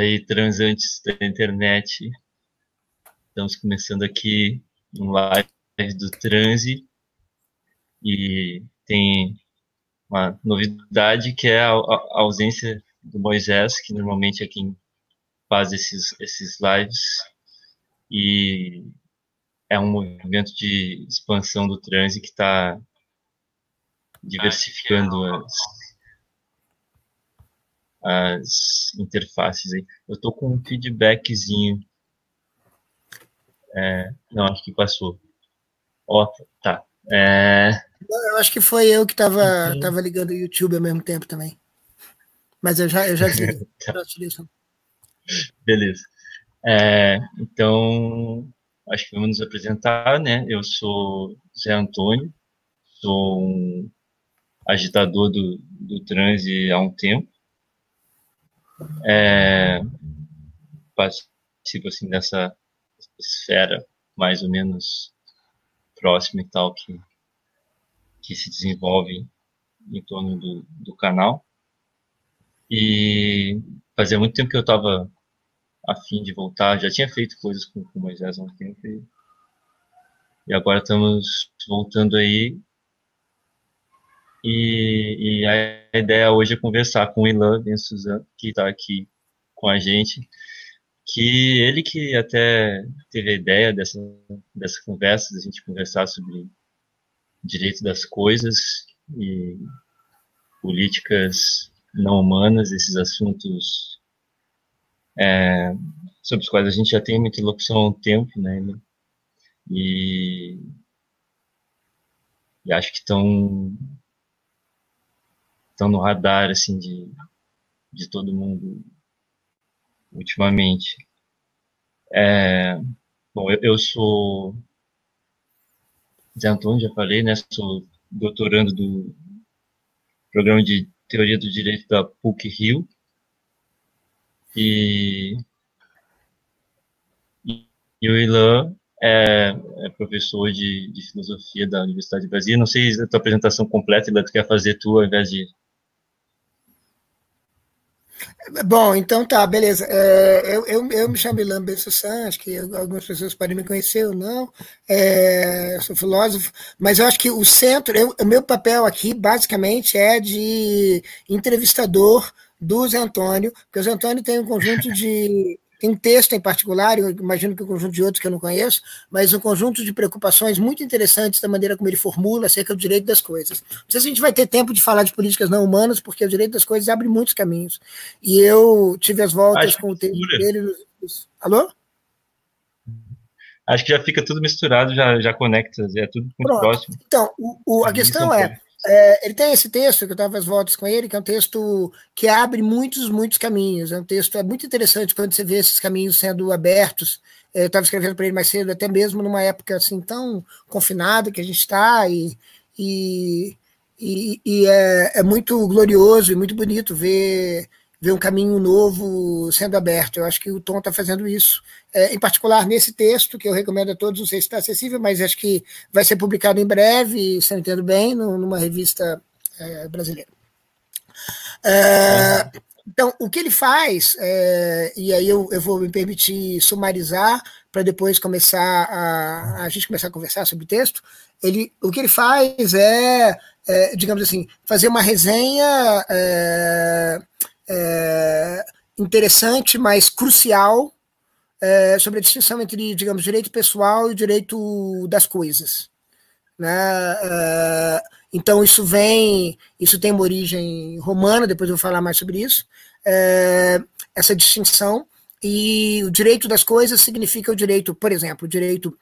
Aí, transantes da internet, estamos começando aqui um live do transe. E tem uma novidade que é a, a ausência do Moisés, que normalmente é quem faz esses, esses lives. E é um movimento de expansão do transe que está diversificando as, as interfaces aí. Eu estou com um feedbackzinho. É, não, acho que passou. Ó, oh, tá. É... Eu acho que foi eu que estava uhum. tava ligando o YouTube ao mesmo tempo também. Mas eu já, eu já desliguei. tá. Beleza. É, então, acho que vamos nos apresentar, né? Eu sou Zé Antônio, sou um agitador do, do transe há um tempo. É, participo assim dessa esfera mais ou menos próxima e tal que, que se desenvolve em torno do, do canal. E fazia muito tempo que eu estava a fim de voltar. Já tinha feito coisas com, com Moisés há um tempo e, e agora estamos voltando aí. E, e, a ideia hoje é conversar com o Ilan que está aqui com a gente, que ele que até teve a ideia dessa, dessa conversa, da gente conversar sobre direito das coisas e políticas não humanas, esses assuntos é, sobre os quais a gente já tem muita interlocução há um tempo, né? E, e acho que estão estão no radar assim de, de todo mundo ultimamente. É, bom, eu, eu sou Zé Antônio, já falei, né? Sou doutorando do programa de teoria do direito da PUC Rio e, e o Ilan é, é professor de, de, filosofia da Universidade de Brasília. Não sei a tua apresentação completa, Ilan, tu quer fazer tu ao invés de. Bom, então tá, beleza. É, eu, eu, eu, me chamo Ilan Bessussan, acho que algumas pessoas podem me conhecer ou não. É, sou filósofo, mas eu acho que o centro, eu, o meu papel aqui, basicamente, é de entrevistador do Zé Antônio, porque o Zé Antônio tem um conjunto de. Tem um texto em particular, eu imagino que um conjunto de outros que eu não conheço, mas um conjunto de preocupações muito interessantes da maneira como ele formula acerca do direito das coisas. Não sei se a gente vai ter tempo de falar de políticas não humanas, porque o direito das coisas abre muitos caminhos. E eu tive as voltas com o texto dele. Alô? Acho que já fica tudo misturado, já, já conecta, é tudo muito Pronto. próximo. Então, o, o, a questão é, é, ele tem esse texto, que eu estava às voltas com ele, que é um texto que abre muitos, muitos caminhos. É um texto é muito interessante quando você vê esses caminhos sendo abertos. É, eu estava escrevendo para ele mais cedo, até mesmo numa época assim tão confinada que a gente está, e, e, e, e é, é muito glorioso e muito bonito ver ver um caminho novo sendo aberto. Eu acho que o Tom está fazendo isso, é, em particular nesse texto, que eu recomendo a todos, não sei se está acessível, mas acho que vai ser publicado em breve, se eu entendo bem, numa revista é, brasileira. É, então, o que ele faz, é, e aí eu, eu vou me permitir sumarizar para depois começar a, a gente começar a conversar sobre o texto, ele, o que ele faz é, é digamos assim, fazer uma resenha é, interessante, mas crucial é, sobre a distinção entre, digamos, direito pessoal e direito das coisas. Né? É, então isso vem, isso tem uma origem romana, depois eu vou falar mais sobre isso. É, essa distinção e o direito das coisas significa o direito, por exemplo, o direito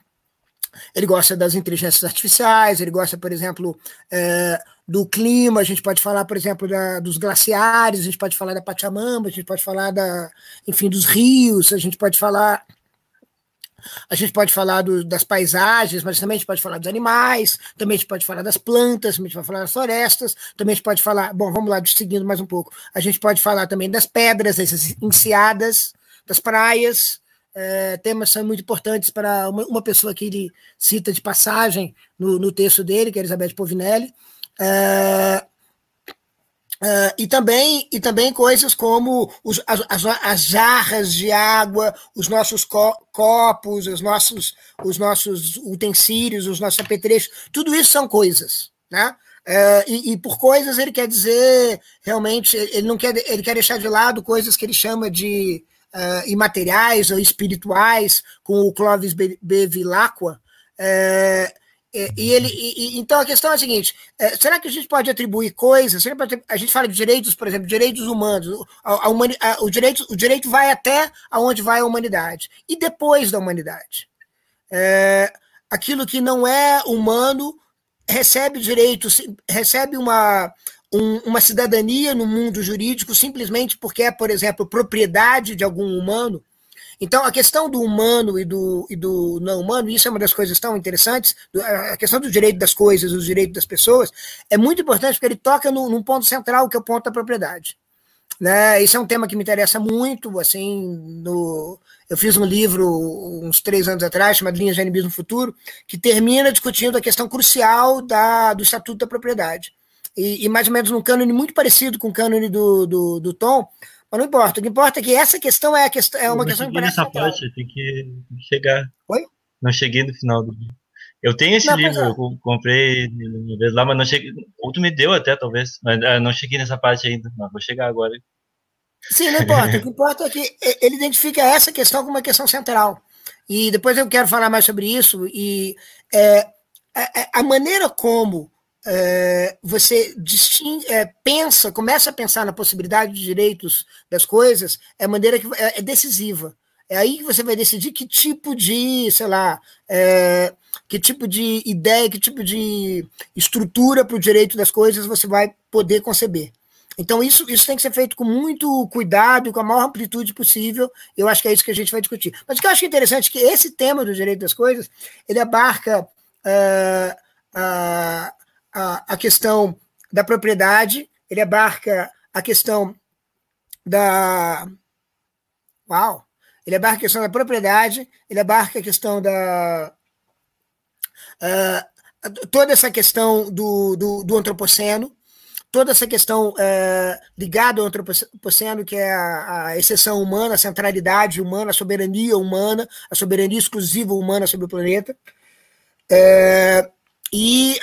ele gosta das inteligências artificiais, ele gosta, por exemplo, é, do clima, a gente pode falar, por exemplo, da, dos glaciares, a gente pode falar da Pachamama, a gente pode falar da, enfim, dos rios, a gente pode falar a gente pode falar do, das paisagens, mas também a gente pode falar dos animais, também a gente pode falar das plantas, também a gente pode falar das florestas, também a gente pode falar, bom, vamos lá, seguindo mais um pouco, a gente pode falar também das pedras, essas enseadas, das praias, é, temas são muito importantes para uma, uma, pessoa que ele cita de passagem no, no texto dele, que é Elizabeth Povinelli. É, Uh, e, também, e também coisas como os, as, as, as, jarras de água, os nossos co copos, os nossos, os nossos utensílios, os nossos apetrechos, tudo isso são coisas. Né? Uh, e, e, por coisas ele quer dizer realmente, ele não quer, ele quer deixar de lado coisas que ele chama de uh, imateriais ou espirituais, com o Clovis Bevilacqua. Uh, e ele, e, então a questão é a seguinte: é, será que a gente pode atribuir coisas? A gente fala de direitos, por exemplo, direitos humanos. A, a humani, a, o, direito, o direito vai até aonde vai a humanidade. E depois da humanidade? Aquilo que não é humano recebe direitos, recebe uma, um, uma cidadania no mundo jurídico simplesmente porque é, por exemplo, propriedade de algum humano. Então, a questão do humano e do, e do não humano, isso é uma das coisas tão interessantes, a questão do direito das coisas, do direito das pessoas, é muito importante porque ele toca no, num ponto central, que é o ponto da propriedade. Né? Isso é um tema que me interessa muito, assim, no, eu fiz um livro uns três anos atrás, chamado Linhas de Animismo Futuro, que termina discutindo a questão crucial da, do Estatuto da Propriedade. E, e mais ou menos num cânone muito parecido com o cânone do, do, do Tom, mas não importa. O que importa é que essa questão é, a questão, é uma questão que parece. nessa parte, tem que chegar. Oi? Não cheguei no final do livro. Eu tenho esse não, livro, é. eu comprei uma vez lá, mas não cheguei. Outro me deu até, talvez, mas ah, não cheguei nessa parte ainda. Mas vou chegar agora. Sim, não importa. o que importa é que ele identifica essa questão como uma questão central. E depois eu quero falar mais sobre isso. E é, a, a maneira como é, você é, pensa, começa a pensar na possibilidade de direitos das coisas, é maneira que é, é, decisiva. É aí que você vai decidir que tipo de, sei lá, é, que tipo de ideia, que tipo de estrutura para o direito das coisas você vai poder conceber. Então, isso, isso tem que ser feito com muito cuidado, com a maior amplitude possível. Eu acho que é isso que a gente vai discutir. Mas o que eu acho interessante é que esse tema do direito das coisas, ele abarca uh, uh, a, a questão da propriedade, ele abarca a questão da. Uau! Ele abarca a questão da propriedade, ele abarca a questão da. Uh, toda essa questão do, do, do, antropoceno, toda essa questão uh, ligada ao antropoceno, que é a, a, exceção humana, a centralidade humana, a soberania humana, a soberania exclusiva humana sobre o planeta. Uh, e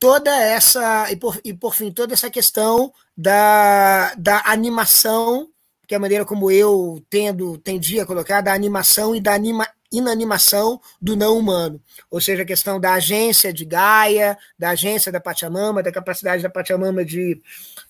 toda essa, e por, e por fim, toda essa questão da, da animação, que é a maneira como eu tendo, tendia a colocar, da animação e da anima, inanimação do não humano. Ou seja, a questão da agência de Gaia, da agência da Pachamama, da capacidade da Pachamama de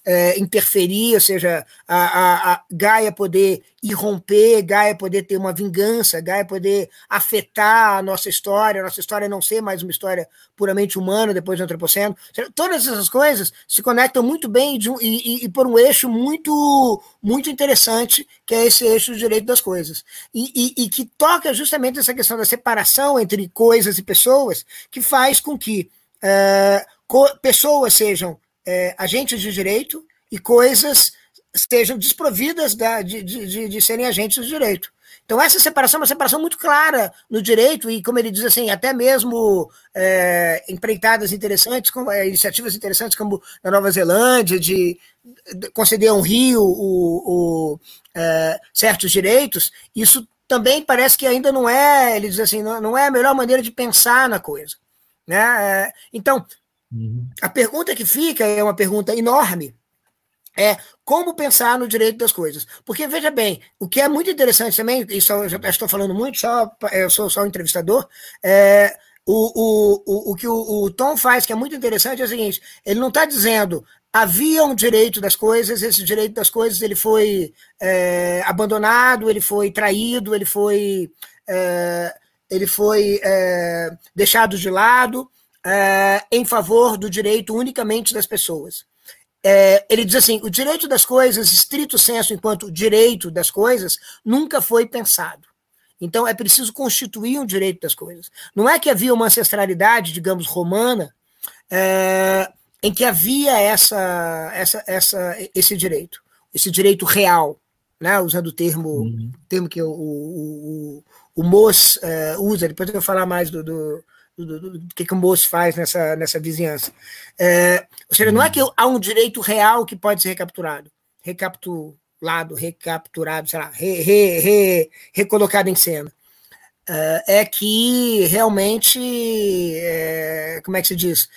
é, interferir, ou seja, a, a, a Gaia poder irromper, Gaia poder ter uma vingança, Gaia poder afetar a nossa história, a nossa história não ser mais uma história puramente humana depois do antropoceno. Todas essas coisas se conectam muito bem um, e, e, e, por um eixo muito, muito interessante, que é esse eixo do direito das coisas. E, e, que toca justamente essa questão da separação entre coisas e pessoas, que faz com que é, pessoas sejam é, agentes de direito e coisas estejam desprovidas da, de, de, de, serem agentes de direito. Então, essa separação é uma separação muito clara no direito, e como ele diz assim, até mesmo é, empreitadas interessantes, como, é, iniciativas interessantes, como na Nova Zelândia, de, de conceder a um rio o, o é, certos direitos, isso também parece que ainda não é, ele diz assim, não, não é a melhor maneira de pensar na coisa. Né? É, então, uhum. a pergunta que fica é uma pergunta enorme, é como pensar no direito das coisas. Porque, veja bem, o que é muito interessante também, isso eu já estou falando muito, só, eu sou só um entrevistador, é, o, o, o, o que o, o, Tom faz, que é muito interessante, é o seguinte: ele não está dizendo havia um direito das coisas, esse direito das coisas ele foi é, abandonado, ele foi traído, ele foi, é, ele foi é, deixado de lado é, em favor do direito unicamente das pessoas é, ele diz assim: o direito das coisas, estrito senso, enquanto direito das coisas, nunca foi pensado. Então é preciso constituir um direito das coisas. Não é que havia uma ancestralidade, digamos, romana, é, em que havia essa, essa, essa, esse direito, esse direito real, né? usando o termo, uhum. termo que o, o, o, o Moss é, usa, depois eu vou falar mais do, do, do, do, do que, que o moço faz nessa, nessa vizinhança. É, ou seja, não é que há um direito real que pode ser recapturado, recapitulado, recapturado, sei lá, re, re, re, recolocado em cena. É, é que realmente, é, como é que se diz?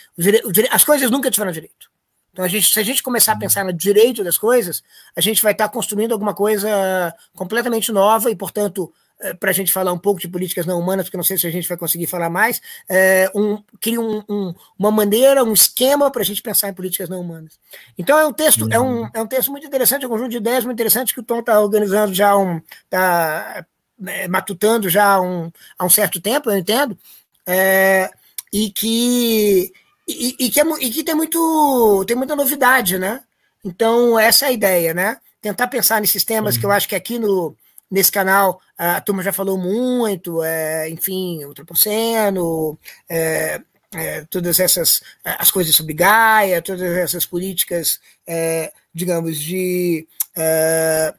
As coisas nunca tiveram direito. Então, a gente, se a gente começar a pensar no direito das coisas, a gente vai estar construindo alguma coisa completamente nova e, portanto, para a gente falar um pouco de políticas não humanas, porque não sei se a gente vai conseguir falar mais, é, um, cria um, um, uma maneira, um esquema para a gente pensar em políticas não humanas. Então é um texto, uhum. é, um, é um texto muito interessante, é um conjunto de ideias muito interessante que o Tom está organizando já um. Tá, é, matutando já há um, há um certo tempo, eu entendo, é, e que e, e, que, é, e que tem muito tem muita novidade, né? Então essa é a ideia, né? Tentar pensar nesses temas uhum. que eu acho que aqui no nesse canal a turma já falou muito, é, enfim, o Tropoceno, é, é, todas essas as coisas sobre Gaia, todas essas políticas, é, digamos, de é,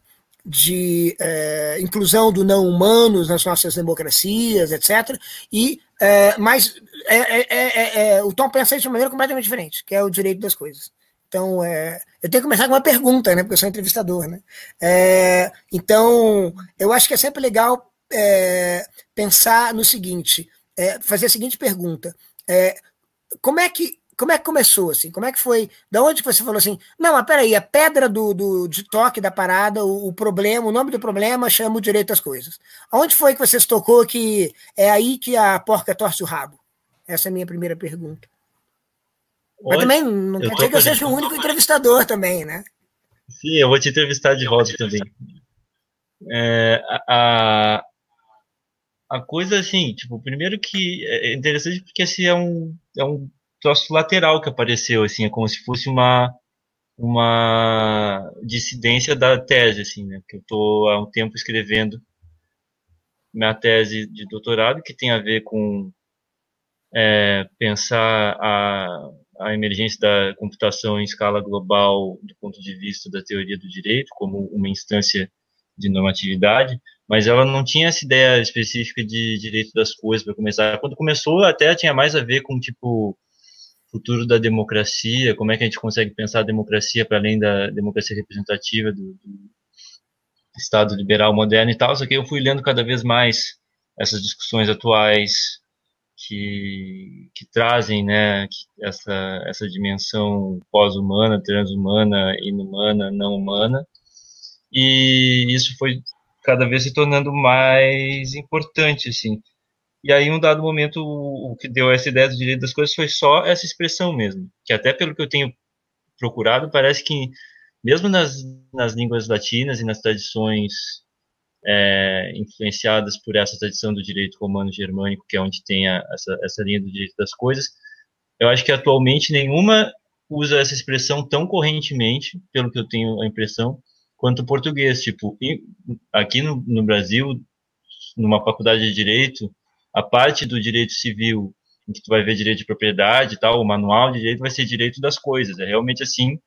de é, inclusão do não humanos nas nossas democracias, etc. E é, mas é, é, é, é, o Tom pensa de uma maneira completamente diferente, que é o direito das coisas. Então, eu tenho que começar com uma pergunta, né? Porque eu sou entrevistador, né? então, eu acho que é sempre legal pensar no seguinte, fazer a seguinte pergunta: como é que como é que começou, assim? Como é que foi? Da onde que você falou assim? Não, mas peraí, a pedra do, do, de toque da parada, o, o, problema, o nome do problema chama o direito às coisas. Aonde foi que você se tocou que é aí que a porca torce o rabo? Essa é a minha primeira pergunta. Mas também não quer dizer que eu seja o único entrevistador também, né? Sim, eu vou te entrevistar de volta também. É, a, a coisa assim, tipo, primeiro que é interessante porque assim é um, é um troço lateral que apareceu, assim, é como se fosse uma uma dissidência da tese, assim, né? Que eu estou há um tempo escrevendo minha tese de doutorado que tem a ver com é, pensar a, a emergência da computação em escala global do ponto de vista da teoria do direito como uma instância de normatividade, mas ela não tinha essa ideia específica de direito das coisas para começar. Quando começou, até tinha mais a ver com tipo futuro da democracia, como é que a gente consegue pensar a democracia para além da democracia representativa do, do, Estado liberal moderno e tal, só que eu fui lendo cada vez mais essas discussões atuais que, que trazem né, essa, essa dimensão pós-humana, transhumana, inumana, não humana, e isso foi cada vez se tornando mais importante, assim. E aí, em um dado momento, o, que deu essa ideia do direito das coisas foi só essa expressão mesmo. Que até pelo que eu tenho procurado, parece que mesmo nas, nas línguas latinas e nas tradições é, influenciadas por essa tradição do direito romano-germânico, que é onde tem a, essa, essa linha do direito das coisas, eu acho que atualmente nenhuma usa essa expressão tão correntemente, pelo que eu tenho a impressão, quanto o português. Tipo, aqui no, no Brasil, numa faculdade de direito, a parte do direito civil, em que tu vai ver direito de propriedade e tal, o manual de direito vai ser direito das coisas. É realmente assim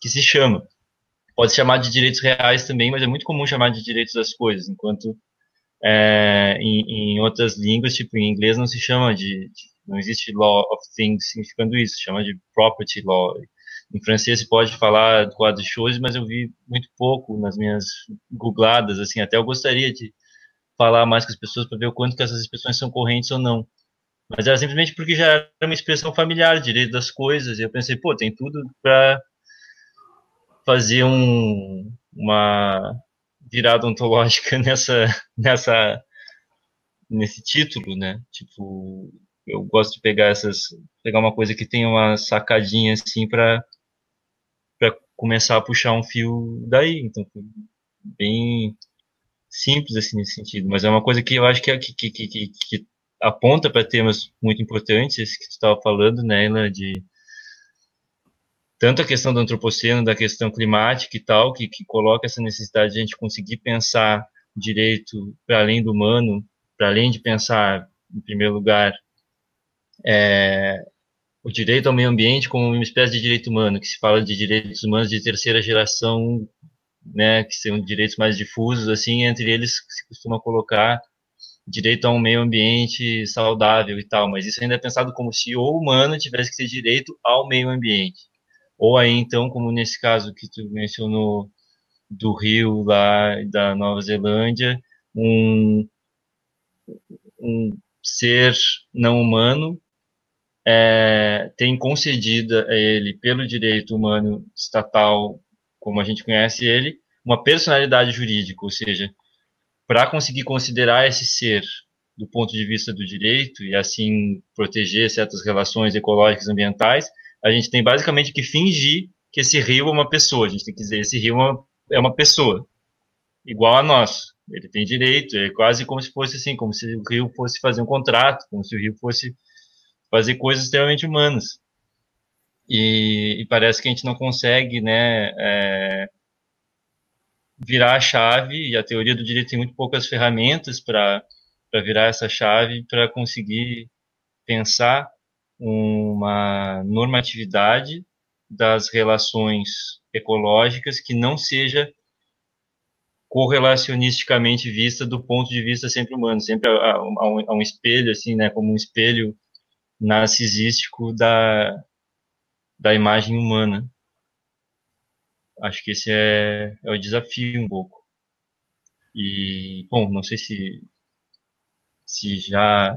que se chama. Pode chamar de direitos reais também, mas é muito comum chamar de direitos das coisas, enquanto é, em, em, outras línguas, tipo em inglês, não se chama de, de, não existe law of things significando isso, chama de property law. Em francês se pode falar quadro de choses, mas eu vi muito pouco nas minhas googladas, assim, até eu gostaria de falar mais com as pessoas para ver o quanto que essas expressões são correntes ou não. Mas era simplesmente porque já era uma expressão familiar, direito das coisas, e eu pensei, pô, tem tudo para fazer um, uma virada ontológica nessa, nessa, nesse título, né? Tipo, eu gosto de pegar essas, pegar uma coisa que tem uma sacadinha assim para para começar a puxar um fio daí. Então, bem simples assim nesse sentido, mas é uma coisa que eu acho que, é, que, que, que, que aponta para temas muito importantes que tu estava falando, né, Ela, de tanto a questão do antropoceno, da questão climática e tal, que, que coloca essa necessidade de a gente conseguir pensar direito para além do humano, para além de pensar, em primeiro lugar, é, o direito ao meio ambiente como uma espécie de direito humano, que se fala de direitos humanos de terceira geração né, que são direitos mais difusos, assim, entre eles se costuma colocar direito a um meio ambiente saudável e tal, mas isso ainda é pensado como se o humano tivesse que ter direito ao meio ambiente. Ou aí, então, como nesse caso que tu mencionou do Rio lá da Nova Zelândia, um, um ser não humano é, tem concedida a ele, pelo direito humano estatal, como a gente conhece ele, uma personalidade jurídica, ou seja, para conseguir considerar esse ser do ponto de vista do direito e assim proteger certas relações ecológicas ambientais, a gente tem basicamente que fingir que esse rio é uma pessoa. A gente tem que dizer esse rio é uma, é uma pessoa igual a nós. Ele tem direito, é quase como se fosse assim, como se o rio fosse fazer um contrato, como se o rio fosse fazer coisas extremamente humanas. E, e parece que a gente não consegue, né, é, virar a chave, e a teoria do direito tem muito poucas ferramentas para virar essa chave, para conseguir pensar uma normatividade das relações ecológicas que não seja correlacionisticamente vista do ponto de vista sempre humano, sempre a, um, a um, espelho, assim, né, como um espelho narcisístico da, da imagem humana. Acho que esse é, é o desafio um pouco. E, bom, não sei se, se já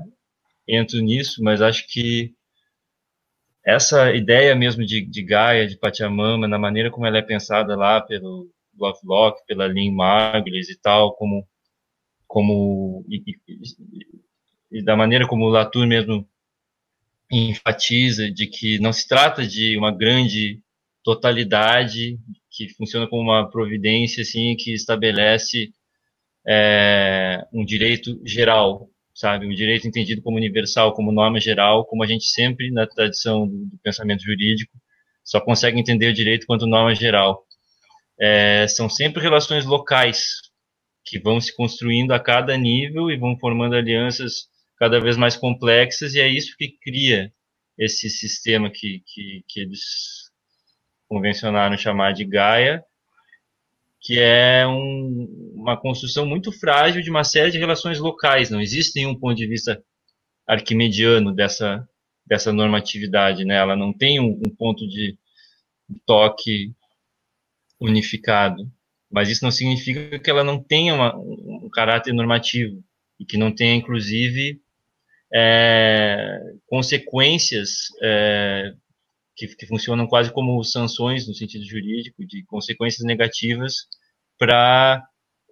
entro nisso, mas acho que essa ideia mesmo de, de Gaia, de Pachamama, na maneira como ela é pensada lá pelo Lovelock, pela Lynn Margulis e tal, como, como e, e, e da maneira como o Latour mesmo enfatiza de que não se trata de uma grande totalidade que funciona como uma providência assim que estabelece é, um direito geral, sabe, um direito entendido como universal, como norma geral, como a gente sempre na tradição do pensamento jurídico só consegue entender o direito quanto norma geral. É, são sempre relações locais que vão se construindo a cada nível e vão formando alianças cada vez mais complexas, e é isso que cria esse sistema que, que, que eles convencionaram chamar de Gaia, que é um, uma construção muito frágil de uma série de relações locais. Não existe nenhum ponto de vista arquimediano dessa, dessa normatividade. Né? Ela não tem um, um ponto de toque unificado. Mas isso não significa que ela não tenha uma, um caráter normativo e que não tenha, inclusive, é, consequências é, que, que, funcionam quase como sanções no sentido jurídico, de consequências negativas para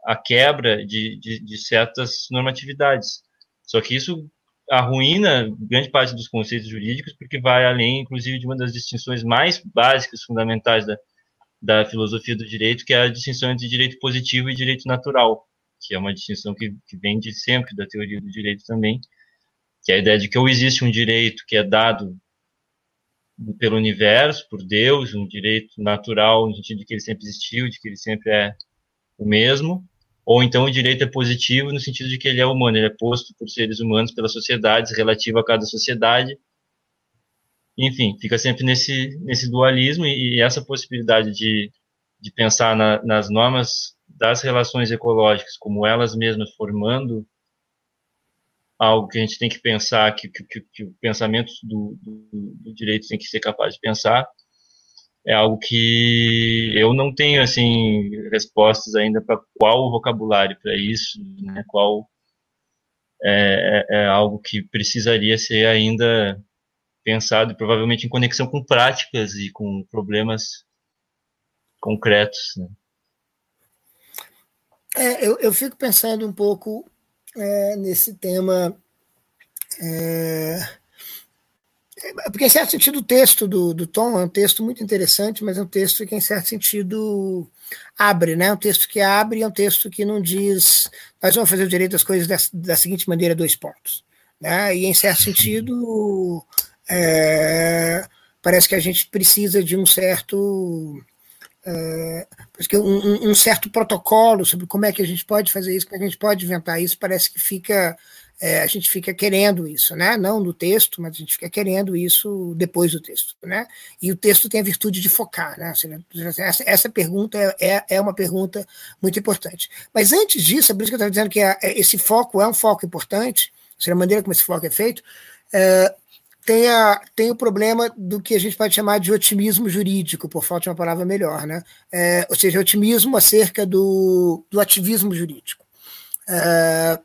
a quebra de, de, de, certas normatividades. Só que isso arruína grande parte dos conceitos jurídicos, porque vai além, inclusive, de uma das distinções mais básicas, fundamentais da, da filosofia do direito, que é a distinção entre direito positivo e direito natural, que é uma distinção que, que vem de sempre da teoria do direito também, que é a ideia de que ou existe um direito que é dado pelo universo, por Deus, um direito natural no sentido de que ele sempre existiu, de que ele sempre é o mesmo, ou então o direito é positivo no sentido de que ele é humano, ele é posto por seres humanos pelas sociedades, relativo a cada sociedade. Enfim, fica sempre nesse, nesse dualismo e, e essa possibilidade de, de pensar na, nas normas das relações ecológicas como elas mesmas formando algo que a gente tem que pensar, que, que, que o pensamento do, do, do, direito tem que ser capaz de pensar, é algo que eu não tenho assim respostas ainda para qual vocabulário para isso, né? Qual é, é, é, algo que precisaria ser ainda pensado, provavelmente em conexão com práticas e com problemas concretos. Né? É, eu, eu fico pensando um pouco é, nesse tema. É, porque, em certo sentido, o texto do, do Tom é um texto muito interessante, mas é um texto que, em certo sentido, abre, né? Um texto que abre é um texto que não diz nós vamos fazer o direito das coisas da, da seguinte maneira, dois pontos. Né? E, em certo sentido, é, parece que a gente precisa de um certo é, um, um, certo protocolo sobre como é que a gente pode fazer isso, como é a gente pode inventar isso, parece que fica é, a gente fica querendo isso, né? Não no texto, mas a gente fica querendo isso depois do texto, né? E o texto tem a virtude de focar, né? Essa, essa pergunta é, é uma pergunta muito importante. Mas antes disso, é por isso que eu estava dizendo que esse foco é um foco importante, seja, a maneira como esse foco é feito, é, tem, a, tem o problema do que a gente pode chamar de otimismo jurídico, por falta de uma palavra melhor, né? É, ou seja, otimismo acerca do, do ativismo jurídico. É,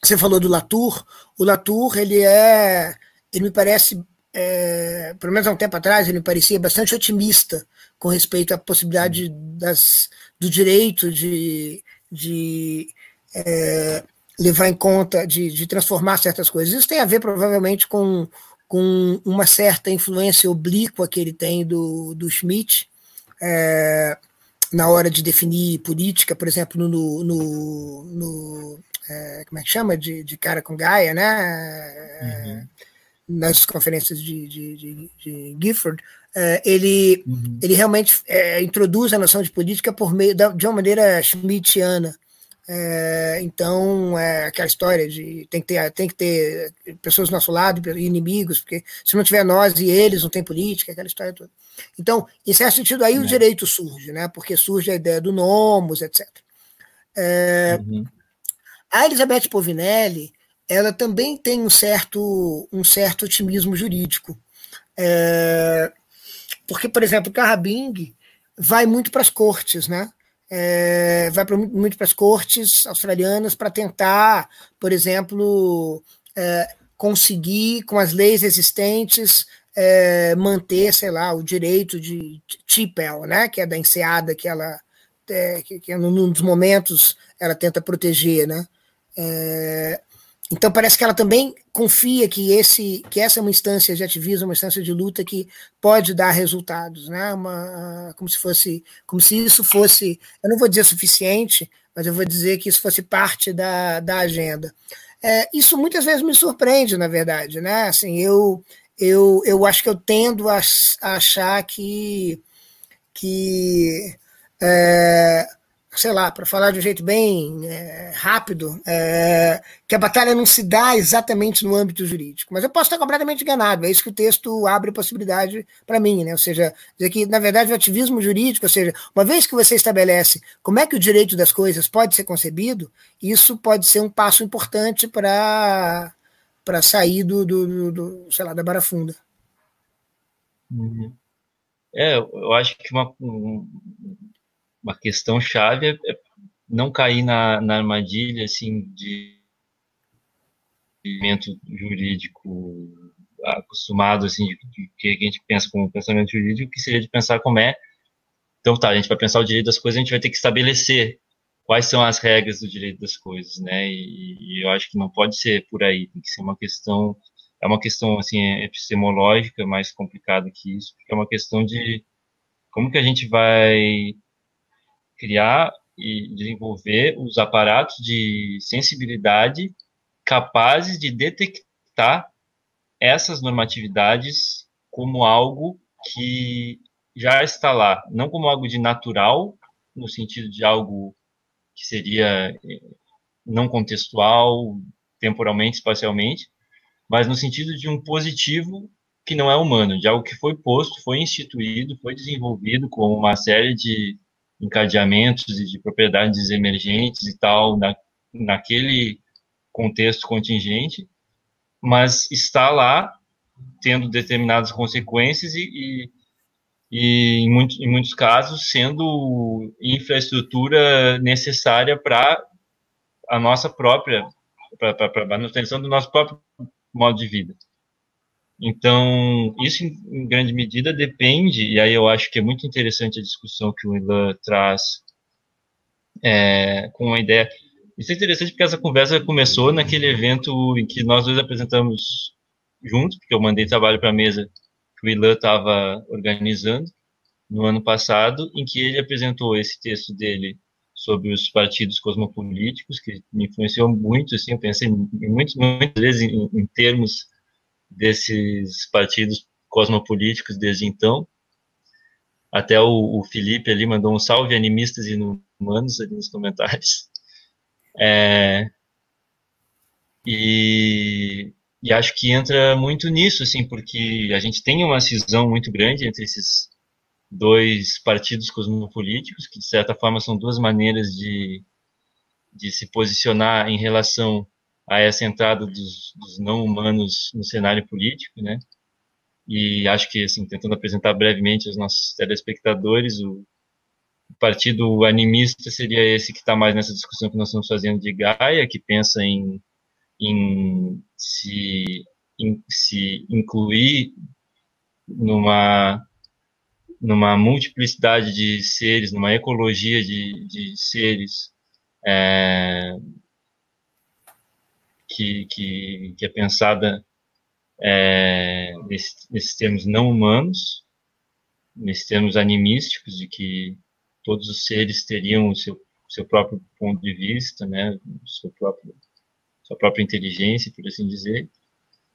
você falou do Latour. O Latour, ele é, ele me parece, é, pelo menos há um tempo atrás, ele me parecia bastante otimista com respeito à possibilidade das, do direito de, de é, levar em conta, de, de transformar certas coisas. Isso tem a ver provavelmente com com uma certa influência oblíqua que ele tem do, do Schmidt é, na hora de definir política, por exemplo, no, no, no é, como é que chama? De, de cara com Gaia, né? Uhum. Nas conferências de, de, de, de Gifford, é, ele, uhum. ele realmente é, introduz a noção de política por meio da, de uma maneira schmittiana. É, então, é aquela história de tem que, ter, tem que ter pessoas do nosso lado e inimigos, porque se não tiver nós e eles, não tem política, aquela história toda. Então, em certo sentido, aí é. o direito surge, né? porque surge a ideia do nomos, etc. É, uhum. A Elizabeth Povinelli, ela também tem um certo, um certo otimismo jurídico. É, porque, por exemplo, Carrabing vai muito para as cortes, né? É, vai pra, muito para as cortes australianas para tentar, por exemplo, é, conseguir, com as leis existentes, é, manter, sei lá, o direito de TPEL, né, que é da enseada que ela, é, que, que num dos momentos ela tenta proteger, né, é, então parece que ela também confia que esse que essa é uma instância de ativismo, uma instância de luta que pode dar resultados, né? Uma, como se fosse, como se isso fosse, eu não vou dizer suficiente, mas eu vou dizer que isso fosse parte da, da agenda. É, isso muitas vezes me surpreende, na verdade, né? Assim, eu eu, eu acho que eu tendo a, a achar que que é, sei lá, para falar de um jeito bem é, rápido, é, que a batalha não se dá exatamente no âmbito jurídico. Mas eu posso estar completamente enganado, é isso que o texto abre possibilidade para mim, né? Ou seja, dizer que, na verdade, o ativismo jurídico, ou seja, uma vez que você estabelece como é que o direito das coisas pode ser concebido, isso pode ser um passo importante para para sair do, do, do, sei lá, da barafunda. Uhum. É, eu acho que uma, uma questão chave é, é não cair na, na armadilha assim de pensamento jurídico acostumado assim de, de, que a gente pensa como pensamento jurídico que seria de pensar como é. Então tá a gente vai pensar o direito das coisas a gente vai ter que estabelecer quais são as regras do direito das coisas né? E, e eu acho que não pode ser por aí tem que ser uma questão é uma questão assim epistemológica mais complicada que isso porque é uma questão de como que a gente vai criar e desenvolver os aparatos de sensibilidade capazes de detectar essas normatividades como algo que já está lá, não como algo de natural, no sentido de algo que seria eh, não contextual, temporalmente, espacialmente, mas no sentido de um positivo que não é humano, de algo que foi posto, foi instituído, foi desenvolvido com uma série de encadeamentos e de propriedades emergentes e tal, na, naquele contexto contingente, mas está lá tendo determinadas consequências e, e, e em, muito, em muitos casos sendo infraestrutura necessária para a nossa própria para a manutenção do nosso próprio modo de vida. Então, isso em grande medida depende, e aí eu acho que é muito interessante a discussão que o Ilan traz é, com a ideia. Isso é interessante porque essa conversa começou naquele evento em que nós dois apresentamos juntos, porque eu mandei trabalho para a mesa que o Ilan estava organizando no ano passado, em que ele apresentou esse texto dele sobre os partidos cosmopolíticos, que me influenciou muito, assim, eu pensei muitas, muitas vezes em, em termos desses partidos cosmopolíticos desde então. Até o, o, Felipe ali mandou um salve animistas e inumanos ali nos comentários. É, E, e acho que entra muito nisso, assim, porque a gente tem uma cisão muito grande entre esses dois partidos cosmopolíticos, que de certa forma são duas maneiras de, de se posicionar em relação a essa entrada dos, dos não humanos no cenário político, né? E acho que, assim, tentando apresentar brevemente aos nossos telespectadores, o, o partido animista seria esse que está mais nessa discussão que nós estamos fazendo de Gaia, que pensa em, em se, em, se incluir numa numa multiplicidade de seres, numa ecologia de, de seres é, que, que, que, é pensada é, nesses, termos não humanos, nesses termos animísticos, de que todos os seres teriam o seu, seu próprio ponto de vista, né, seu próprio, sua própria inteligência, por assim dizer.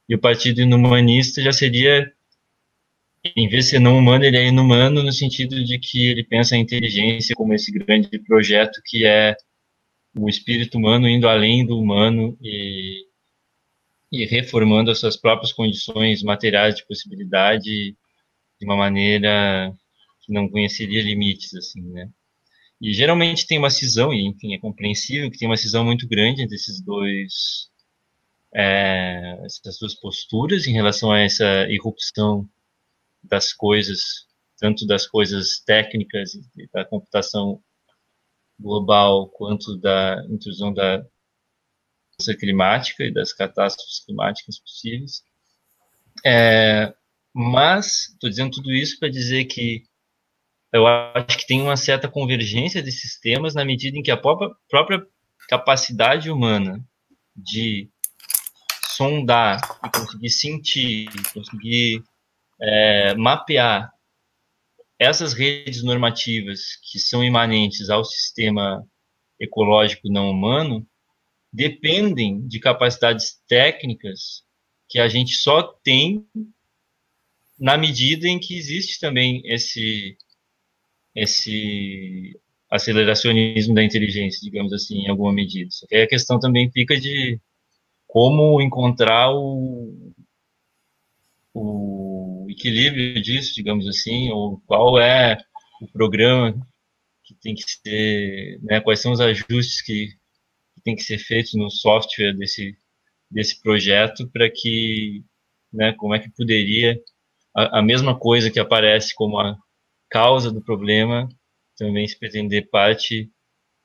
E o partido inumanista já seria em vez de ser não humano, ele é inumano no sentido de que ele pensa a inteligência como esse grande projeto que é o espírito humano indo além do humano e, e reformando as suas próprias condições materiais de possibilidade de uma maneira que não conheceria limites, assim, né? E geralmente tem uma cisão, e enfim, é compreensível que tem uma cisão muito grande entre esses dois, é, essas duas posturas em relação a essa irrupção das coisas, tanto das coisas técnicas da computação global, quanto da intrusão da mudança climática e das catástrofes climáticas possíveis. É, mas, estou dizendo tudo isso para dizer que eu acho que tem uma certa convergência desses temas na medida em que a própria, própria capacidade humana de sondar e conseguir sentir, conseguir é, mapear essas redes normativas que são imanentes ao sistema ecológico não humano dependem de capacidades técnicas que a gente só tem na medida em que existe também esse esse aceleracionismo da inteligência, digamos assim, em alguma medida. Só que a questão também fica de como encontrar o, o equilíbrio disso, digamos assim, ou qual é o programa que tem que ser, né, quais são os ajustes que, que tem que ser feitos no software desse, desse projeto para que, né, como é que poderia a, a, mesma coisa que aparece como a causa do problema também se pretender parte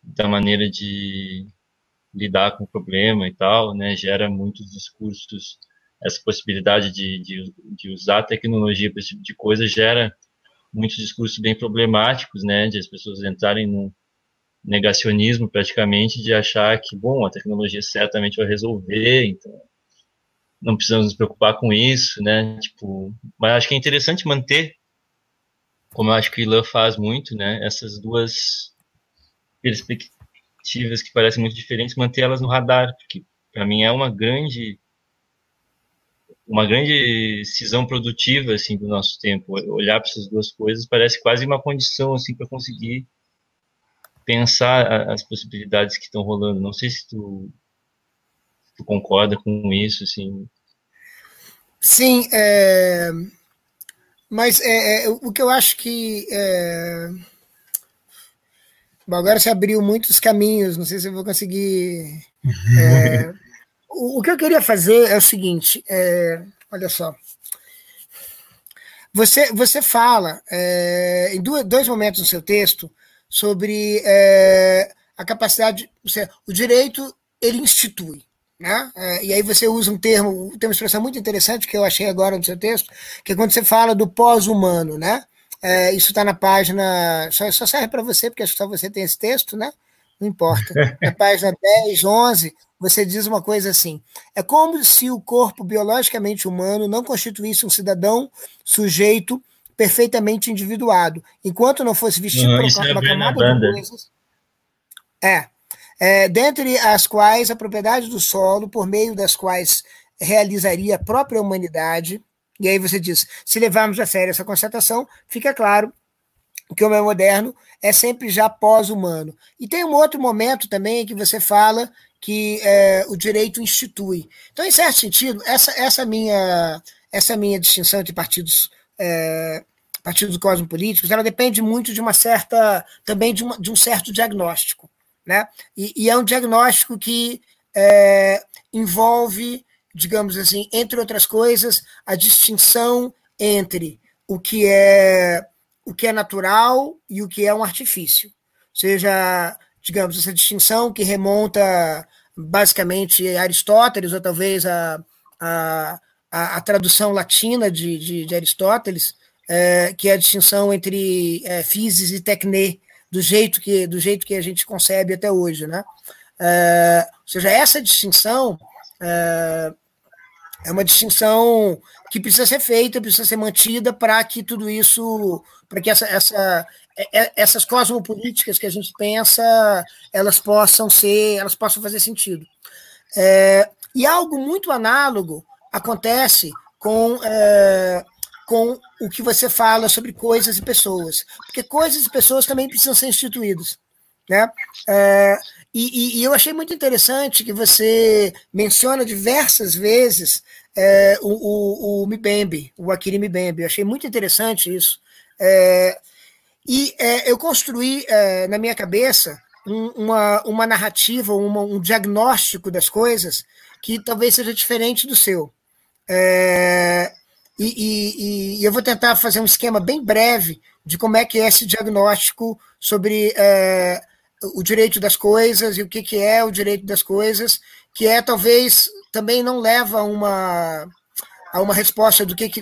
da maneira de lidar com o problema e tal, né, gera muitos discursos essa possibilidade de, de, de usar a tecnologia para esse tipo de coisa gera muitos discursos bem problemáticos, né, de as pessoas entrarem no negacionismo praticamente de achar que, bom, a tecnologia certamente vai resolver, então não precisamos nos preocupar com isso, né, tipo, mas acho que é interessante manter, como eu acho que o Ilan faz muito, né, essas duas perspectivas que parecem muito diferentes, manter elas no radar, porque para mim é uma grande uma grande cisão produtiva assim do nosso tempo. Olhar para essas duas coisas parece quase uma condição assim para conseguir pensar as possibilidades que estão rolando. Não sei se tu, tu concorda com isso, assim. Sim, é... mas é, é, o que eu acho que é... Bom, agora você abriu muitos caminhos. Não sei se eu vou conseguir o, que eu queria fazer é o seguinte: é, olha só. Você, você fala é, em dois momentos no seu texto sobre é, a capacidade, você, o direito ele institui. Né? É, e aí você usa um termo, tem uma expressão muito interessante que eu achei agora no seu texto, que é quando você fala do pós-humano, né? É, isso está na página, só, só serve para você, porque acho que só você tem esse texto, né? Não importa. Na página 10, 11, você diz uma coisa assim: é como se o corpo biologicamente humano não constituísse um cidadão sujeito perfeitamente individuado, enquanto não fosse vestido por é uma camada de coisas. É, é, dentre as quais a propriedade do solo, por meio das quais realizaria a própria humanidade. E aí você diz: se levarmos a sério essa constatação, fica claro que o homem moderno é sempre já pós-humano. E tem um outro momento também que você fala que é, o direito institui. Então, em certo sentido, essa, essa minha essa minha distinção entre partidos é, partidos cosmopolíticos, ela depende muito de uma certa também de, uma, de um certo diagnóstico, né? E, e é um diagnóstico que é, envolve, digamos assim, entre outras coisas, a distinção entre o que é o que é natural e o que é um artifício. Ou seja, digamos, essa distinção que remonta basicamente a Aristóteles, ou talvez a, a, a, tradução latina de, de, de Aristóteles, é, que é a distinção entre é, physis e tecne, do jeito que, do jeito que a gente concebe até hoje. Né? É, ou seja, essa distinção é, é uma distinção que precisa ser feita, precisa ser mantida para que tudo isso, para que essa, essa, essas cosmopolíticas que a gente pensa, elas possam ser, elas possam fazer sentido. É, e algo muito análogo acontece com, é, com o que você fala sobre coisas e pessoas, porque coisas e pessoas também precisam ser instituídas. Né? É, e, e, eu achei muito interessante que você menciona diversas vezes é, o, o, o o Akiri Mbembe. Eu achei muito interessante isso. É, e é, eu construí é, na minha cabeça um, uma, uma narrativa, uma, um diagnóstico das coisas que talvez seja diferente do seu. É, e, e, e, eu vou tentar fazer um esquema bem breve de como é que é esse diagnóstico sobre é, o direito das coisas e o que, que é o direito das coisas, que é talvez também não leva a uma, a uma resposta do que, que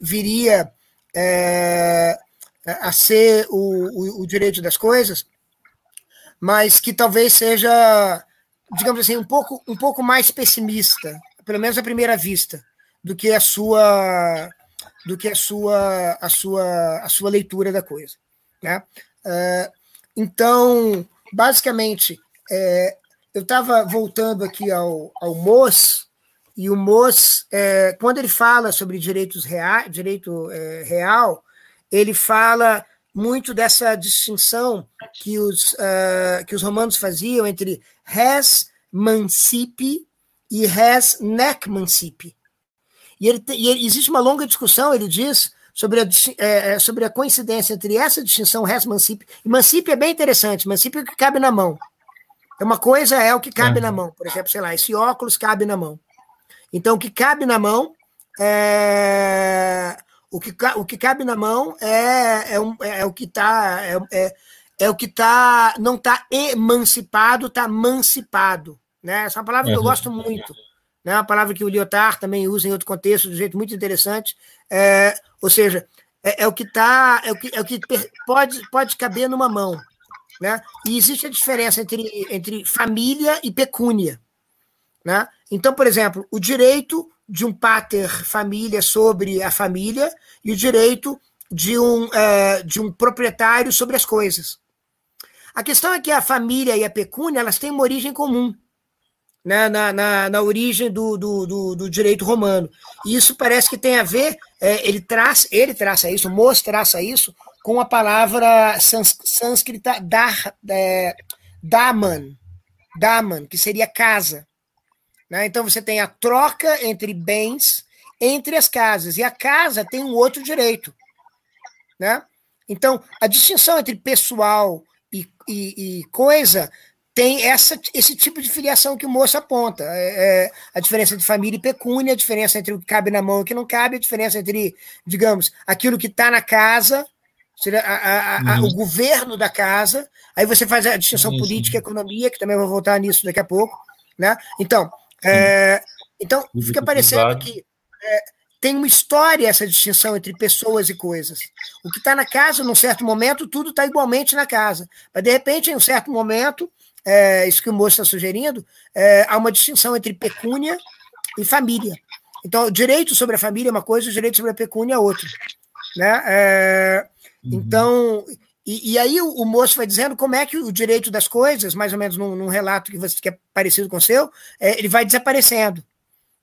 viria é, a ser o, o, o, direito das coisas, mas que talvez seja, digamos assim, um pouco, um pouco mais pessimista, pelo menos à primeira vista, do que a sua do que a sua a sua a sua leitura da coisa, né? Uh, então basicamente, é, eu estava voltando aqui ao, ao Moss, e o Moss, é, quando ele fala sobre direitos rea, direito é, real, ele fala muito dessa distinção que os, uh, que os romanos faziam entre res mancipi e res nec mancipi. E, ele, e ele, existe uma longa discussão, ele diz, sobre a, é, sobre a coincidência entre essa distinção res mancipe. E mancipe é bem interessante, mancipe é o que cabe na mão. É uma coisa é o que cabe é. na mão. Por exemplo, sei lá, esse óculos cabe na mão. Então, o que cabe na mão é. O que, o que cabe na mão é, é, um, é, é o que está. É, é, é, o que tá. Não está emancipado, está emancipado. Né? Essa é uma palavra que eu gosto muito. Né? Uma palavra que o Lyotard também usa em outro contexto, de um jeito muito interessante. É, ou seja, é, é o que está, é o que, é o que pode, pode caber numa mão. Né? E existe a diferença entre, entre família e pecúnia. Né? Então, por exemplo, o direito de um pater família sobre a família e o direito de um, é, de um proprietário sobre as coisas. A questão é que a família e a pecúnia elas têm uma origem comum né, na, na, na, origem do, do, do, do, direito romano. E isso parece que tem a ver, é, ele, traz, ele traça isso, Moço traça isso, com a palavra sans, sânscrita dar, é, daman, daman, que seria casa. Né? Então você tem a troca entre bens entre as casas, e a casa tem um outro direito. Né? Então, a distinção entre pessoal e, e, e coisa tem essa, esse tipo de filiação que o moço aponta. É, é, a diferença de família e pecúnia, a diferença entre o que cabe na mão e o que não cabe, a diferença entre, digamos, aquilo que está na casa, a, a, a, uhum. o governo da casa, aí você faz a distinção política e economia, que também vou voltar nisso daqui a pouco. Né? Então, é, então fica parecendo que é, tem uma história essa distinção entre pessoas e coisas. O que está na casa, num certo momento, tudo está igualmente na casa. Mas, de repente, em um certo momento, é, isso que o moço está sugerindo, é, há uma distinção entre pecúnia e família. Então, o direito sobre a família é uma coisa, o direito sobre a pecúnia é outra. Né? É, uhum. Então, e, e, aí o, o, moço vai dizendo como é que o direito das coisas, mais ou menos num, num relato que, você, que é parecido com o seu, é, ele vai desaparecendo.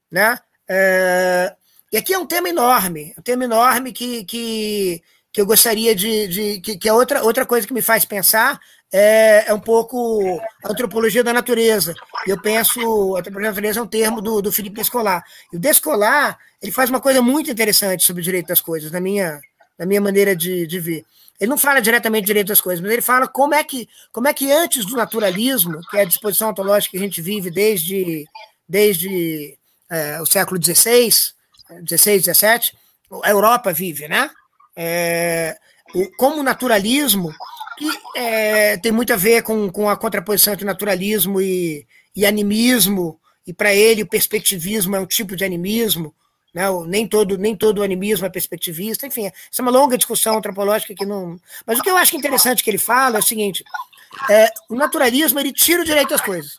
Né? É, e aqui é um tema enorme, um tema enorme que, que, que eu gostaria de. de que, que é outra, outra coisa que me faz pensar é, é um pouco a antropologia da natureza. Eu penso, a antropologia da natureza é um termo do, do Felipe Descolar. E o Descolar, ele faz uma coisa muito interessante sobre o direito das coisas, na minha, na minha maneira de, de ver. Ele não fala diretamente direito das coisas, mas ele fala como é que, como é que antes do naturalismo, que é a disposição ontológica que a gente vive desde, desde é, o século XVI, XVI, XVII, a Europa vive, né? É, como o naturalismo, que é, tem muito a ver com, com a contraposição entre naturalismo e, e animismo, e para ele o perspectivismo é um tipo de animismo, né? nem, todo, nem todo animismo é perspectivista, enfim, essa é uma longa discussão antropológica que não. Mas o que eu acho interessante que ele fala é o seguinte: é, o naturalismo ele tira o direito às coisas.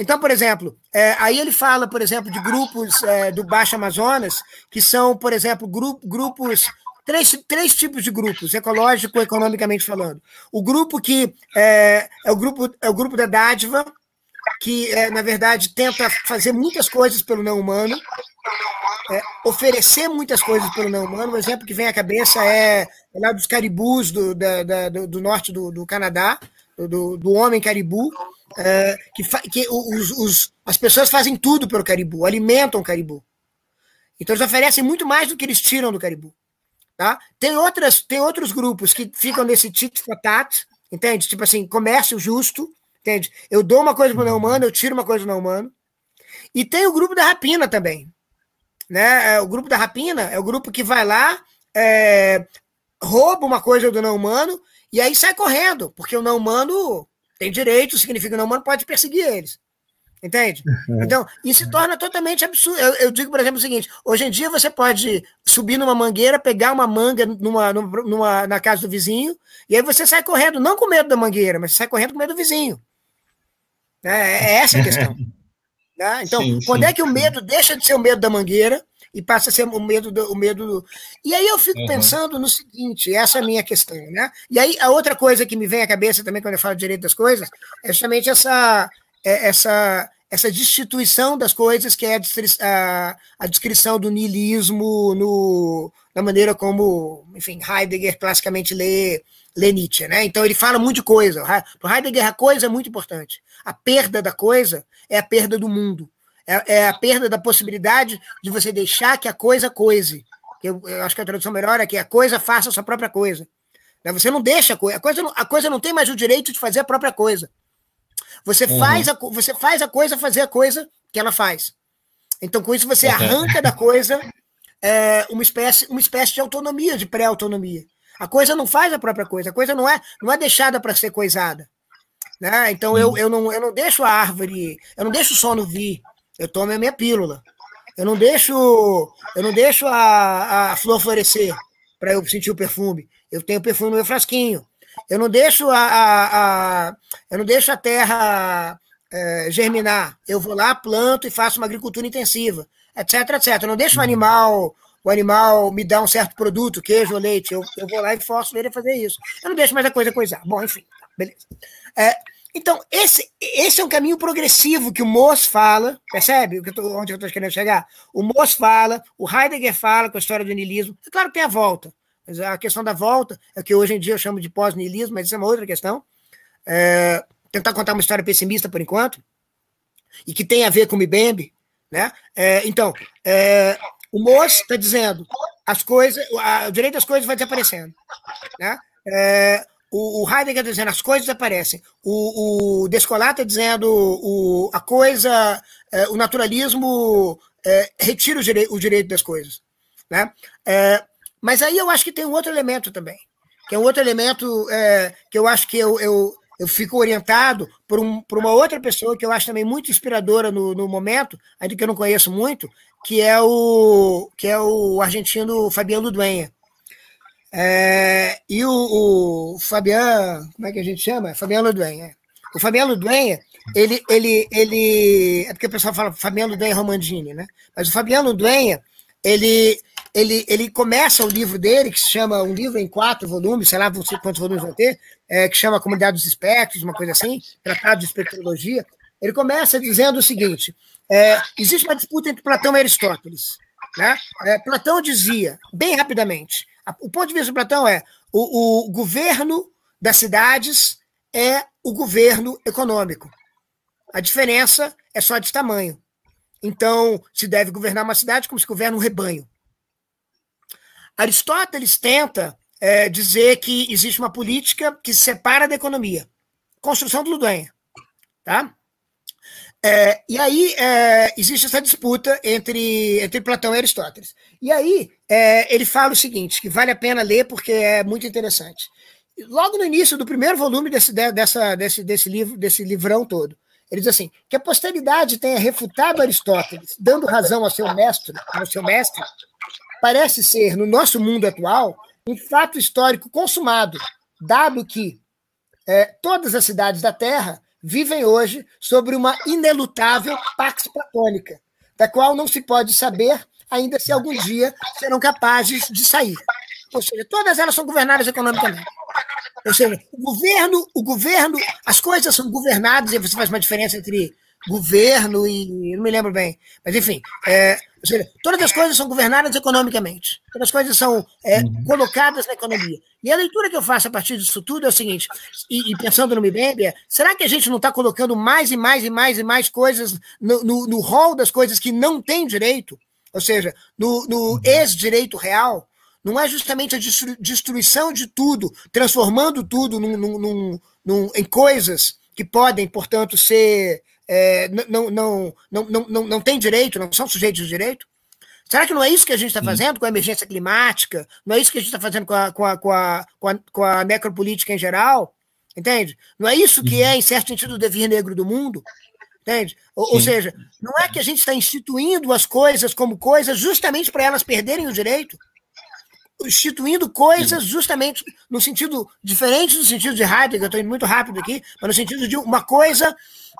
Então, por exemplo, é, aí ele fala, por exemplo, de grupos é, do Baixo Amazonas, que são, por exemplo, gru grupos três, três tipos de grupos, ecológico, economicamente falando. O grupo que é, é, o grupo é o grupo da dádiva, que é, na verdade tenta fazer muitas coisas pelo não humano, é, oferecer muitas coisas pelo não humano. Um exemplo que vem à cabeça é, é lá dos caribus do, da, da, do norte do, do Canadá, do, do homem caribu, é, que, que os, os, as pessoas fazem tudo pelo caribu, alimentam o caribu. Então eles oferecem muito mais do que eles tiram do caribu. Tá? Tem, outras, tem outros grupos que ficam nesse tit for tat, entende? Tipo assim, comércio justo, entende? Eu dou uma coisa para o não humano, eu tiro uma coisa do não humano. E tem o grupo da rapina também. Né? É, o grupo da rapina é o grupo que vai lá, é, rouba uma coisa do não humano e aí sai correndo, porque o não humano tem direito, significa que o não humano pode perseguir eles. Entende? Uhum. Então, isso se torna totalmente absurdo. Eu, eu, digo, por exemplo, o seguinte: hoje em dia você pode subir numa mangueira, pegar uma manga numa, numa, na casa do vizinho, e aí você sai correndo, não com medo da mangueira, mas sai correndo com medo do vizinho. É, é essa a questão. né? Então, sim, quando sim, é que o medo deixa de ser o medo da mangueira e passa a ser o medo do. O medo do... E aí eu fico uhum. pensando no seguinte: essa é a minha questão. Né? E aí a outra coisa que me vem à cabeça também quando eu falo de direito das coisas é justamente essa é essa, essa destituição das coisas, que é a, a descrição do niilismo no, na maneira como, enfim, Heidegger classicamente lê, lê Nietzsche. Né? Então ele fala muito de coisa. Para Heidegger, a coisa é muito importante. A perda da coisa é a perda do mundo. É, é a perda da possibilidade de você deixar que a coisa coise. Eu, eu acho que a tradução melhor é que a coisa faça a sua própria coisa. Né? Você não deixa a coisa. A coisa não, a coisa não tem mais o direito de fazer a própria coisa. Você, uhum. faz a, você faz a coisa fazer a coisa que ela faz. Então, com isso, você uhum. arranca da coisa é, uma, espécie, uma espécie de autonomia, de pré-autonomia. A coisa não faz a própria coisa, a coisa não é, não é deixada para ser coisada. Né? Então, eu, eu, não, eu não deixo a árvore, eu não deixo o sono vir, eu tomo a minha pílula. Eu não deixo, eu não deixo a, a flor florescer para eu sentir o perfume. Eu tenho perfume no meu frasquinho. Eu não deixo a, a, a eu não deixo a terra é, germinar. Eu vou lá, planto e faço uma agricultura intensiva, etc, etc. Eu não deixo o animal o animal me dar um certo produto, queijo ou leite, eu, eu vou lá e forço ele a fazer isso. Eu não deixo mais a coisa coisar. Bom, enfim, beleza. É, então, esse, esse é um caminho progressivo que o Moss fala, percebe onde eu estou querendo chegar? O Moss fala, o Heidegger fala com a história do niilismo. É claro que tem a volta. Mas a questão da volta, é que hoje em dia eu chamo de pós-nihilismo, mas isso é uma outra questão. É, tentar contar uma história pessimista por enquanto, e que tem a ver com o Mbembe. Né? É, então, é, o Moço está dizendo as coisas, o direito das coisas vai desaparecendo. Né? É, o, o Heidegger está dizendo as coisas desaparecem. O, o Descolar está dizendo o, a coisa, é, o naturalismo é, retira o, direi, o direito das coisas. Né? É, mas aí eu acho que tem um outro elemento também, que é um outro elemento é, que eu acho que eu, eu, eu fico orientado por, um, por uma outra pessoa que eu acho também muito inspiradora no, no momento, ainda que eu não conheço muito, que é o, que é o argentino Fabiano Duenha. É, e o, o Fabiano, como é que a gente chama? Fabiano Duenha. O Fabiano Duenha, ele, ele, ele. É porque o pessoal fala Fabiano Duenha Romandini, né? Mas o Fabiano Duenha, ele, ele, ele começa o livro dele, que se chama um livro em quatro volumes, sei lá quantos volumes vão ter, é, que chama Comunidade dos Espectros, uma coisa assim, Tratado de Espectrologia. Ele começa dizendo o seguinte: é, existe uma disputa entre Platão e Aristóteles. Né? É, Platão dizia, bem rapidamente, o ponto de vista de Platão é o, o governo das cidades é o governo econômico. A diferença é só de tamanho. Então, se deve governar uma cidade como se governa um rebanho. Aristóteles tenta é, dizer que existe uma política que se separa da economia. Construção do Ludanha. Tá? É, e aí é, existe essa disputa entre, entre Platão e Aristóteles. E aí é, ele fala o seguinte, que vale a pena ler porque é muito interessante. Logo no início do primeiro volume desse, dessa, desse, desse livro, desse livrão todo, ele diz assim: que a posteridade tenha refutado Aristóteles, dando razão ao seu mestre, ao seu mestre, parece ser, no nosso mundo atual, um fato histórico consumado, dado que é, todas as cidades da Terra vivem hoje sobre uma inelutável pax platônica, da qual não se pode saber ainda se algum dia serão capazes de sair. Ou seja, todas elas são governadas economicamente. Ou seja, o governo, o governo, as coisas são governadas, e você faz uma diferença entre governo e. não me lembro bem. Mas, enfim, é, ou seja, todas as coisas são governadas economicamente. Todas as coisas são é, uhum. colocadas na economia. E a leitura que eu faço a partir disso tudo é o seguinte: e, e pensando no Mibembe, é, será que a gente não está colocando mais e mais e mais e mais coisas no, no, no rol das coisas que não têm direito? Ou seja, no, no uhum. ex-direito real? Não é justamente a destruição de tudo, transformando tudo num, num, num, em coisas que podem, portanto, ser. É, não, não, não, não, não, não tem direito, não são sujeitos de direito? Será que não é isso que a gente está fazendo com a emergência climática? Não é isso que a gente está fazendo com a, com, a, com, a, com, a, com a necropolítica em geral? Entende? Não é isso que é, em certo sentido, o devir negro do mundo? Entende? Ou, ou, seja, não é que a gente está instituindo as coisas como coisas justamente para elas perderem o direito instituindo coisas justamente no sentido diferente do sentido de Heidegger, estou indo muito rápido aqui, mas no sentido de uma coisa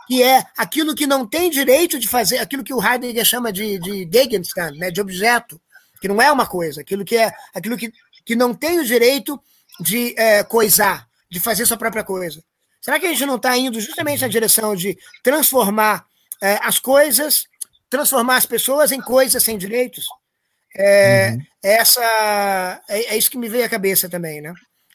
que é aquilo que não tem direito de fazer, aquilo que o Heidegger chama de, de Gegenstand, né, de objeto, que não é uma coisa, aquilo que é aquilo que, que não tem o direito de é, coisar, de fazer sua própria coisa. Será que a gente não está indo justamente na direção de transformar é, as coisas, transformar as pessoas em coisas sem direitos? É, uhum. essa, é, é, isso que me veio à cabeça também, né?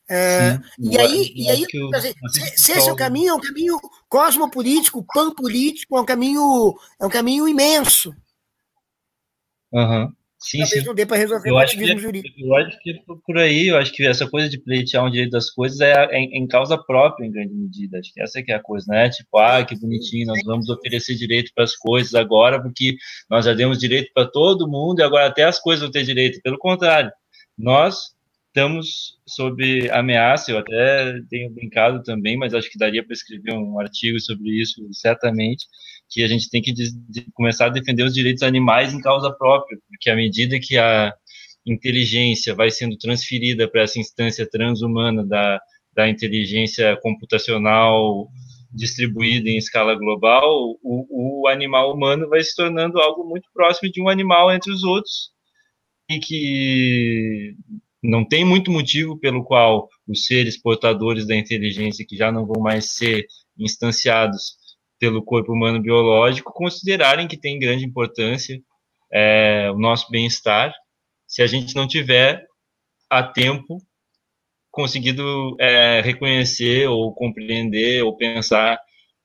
É, e aí, e aí se, se esse é o caminho, é um caminho cosmopolítico, panpolítico, é um caminho, é um caminho imenso. Uhum. Sim, Talvez sim. não dê para resolver eu o ativismo que, jurídico. Eu acho que por aí, eu acho que essa coisa de pleitear um direito das coisas é, é em causa própria, em grande medida. Acho que essa é que é a coisa, né? Tipo, ah, que bonitinho, nós vamos oferecer direito para as coisas agora, porque nós já demos direito para todo mundo e agora até as coisas vão ter direito. Pelo contrário, nós estamos sob ameaça, eu até tenho brincado também, mas acho que daria para escrever um artigo sobre isso, certamente, que a gente tem que de, de começar a defender os direitos animais em causa própria, porque à medida que a inteligência vai sendo transferida para essa instância transhumana da, da inteligência computacional distribuída em escala global, o, o animal humano vai se tornando algo muito próximo de um animal entre os outros, e que não tem muito motivo pelo qual os seres portadores da inteligência, que já não vão mais ser instanciados pelo corpo humano biológico considerarem que tem grande importância é, o nosso bem-estar se a gente não tiver a tempo conseguido é, reconhecer ou compreender ou pensar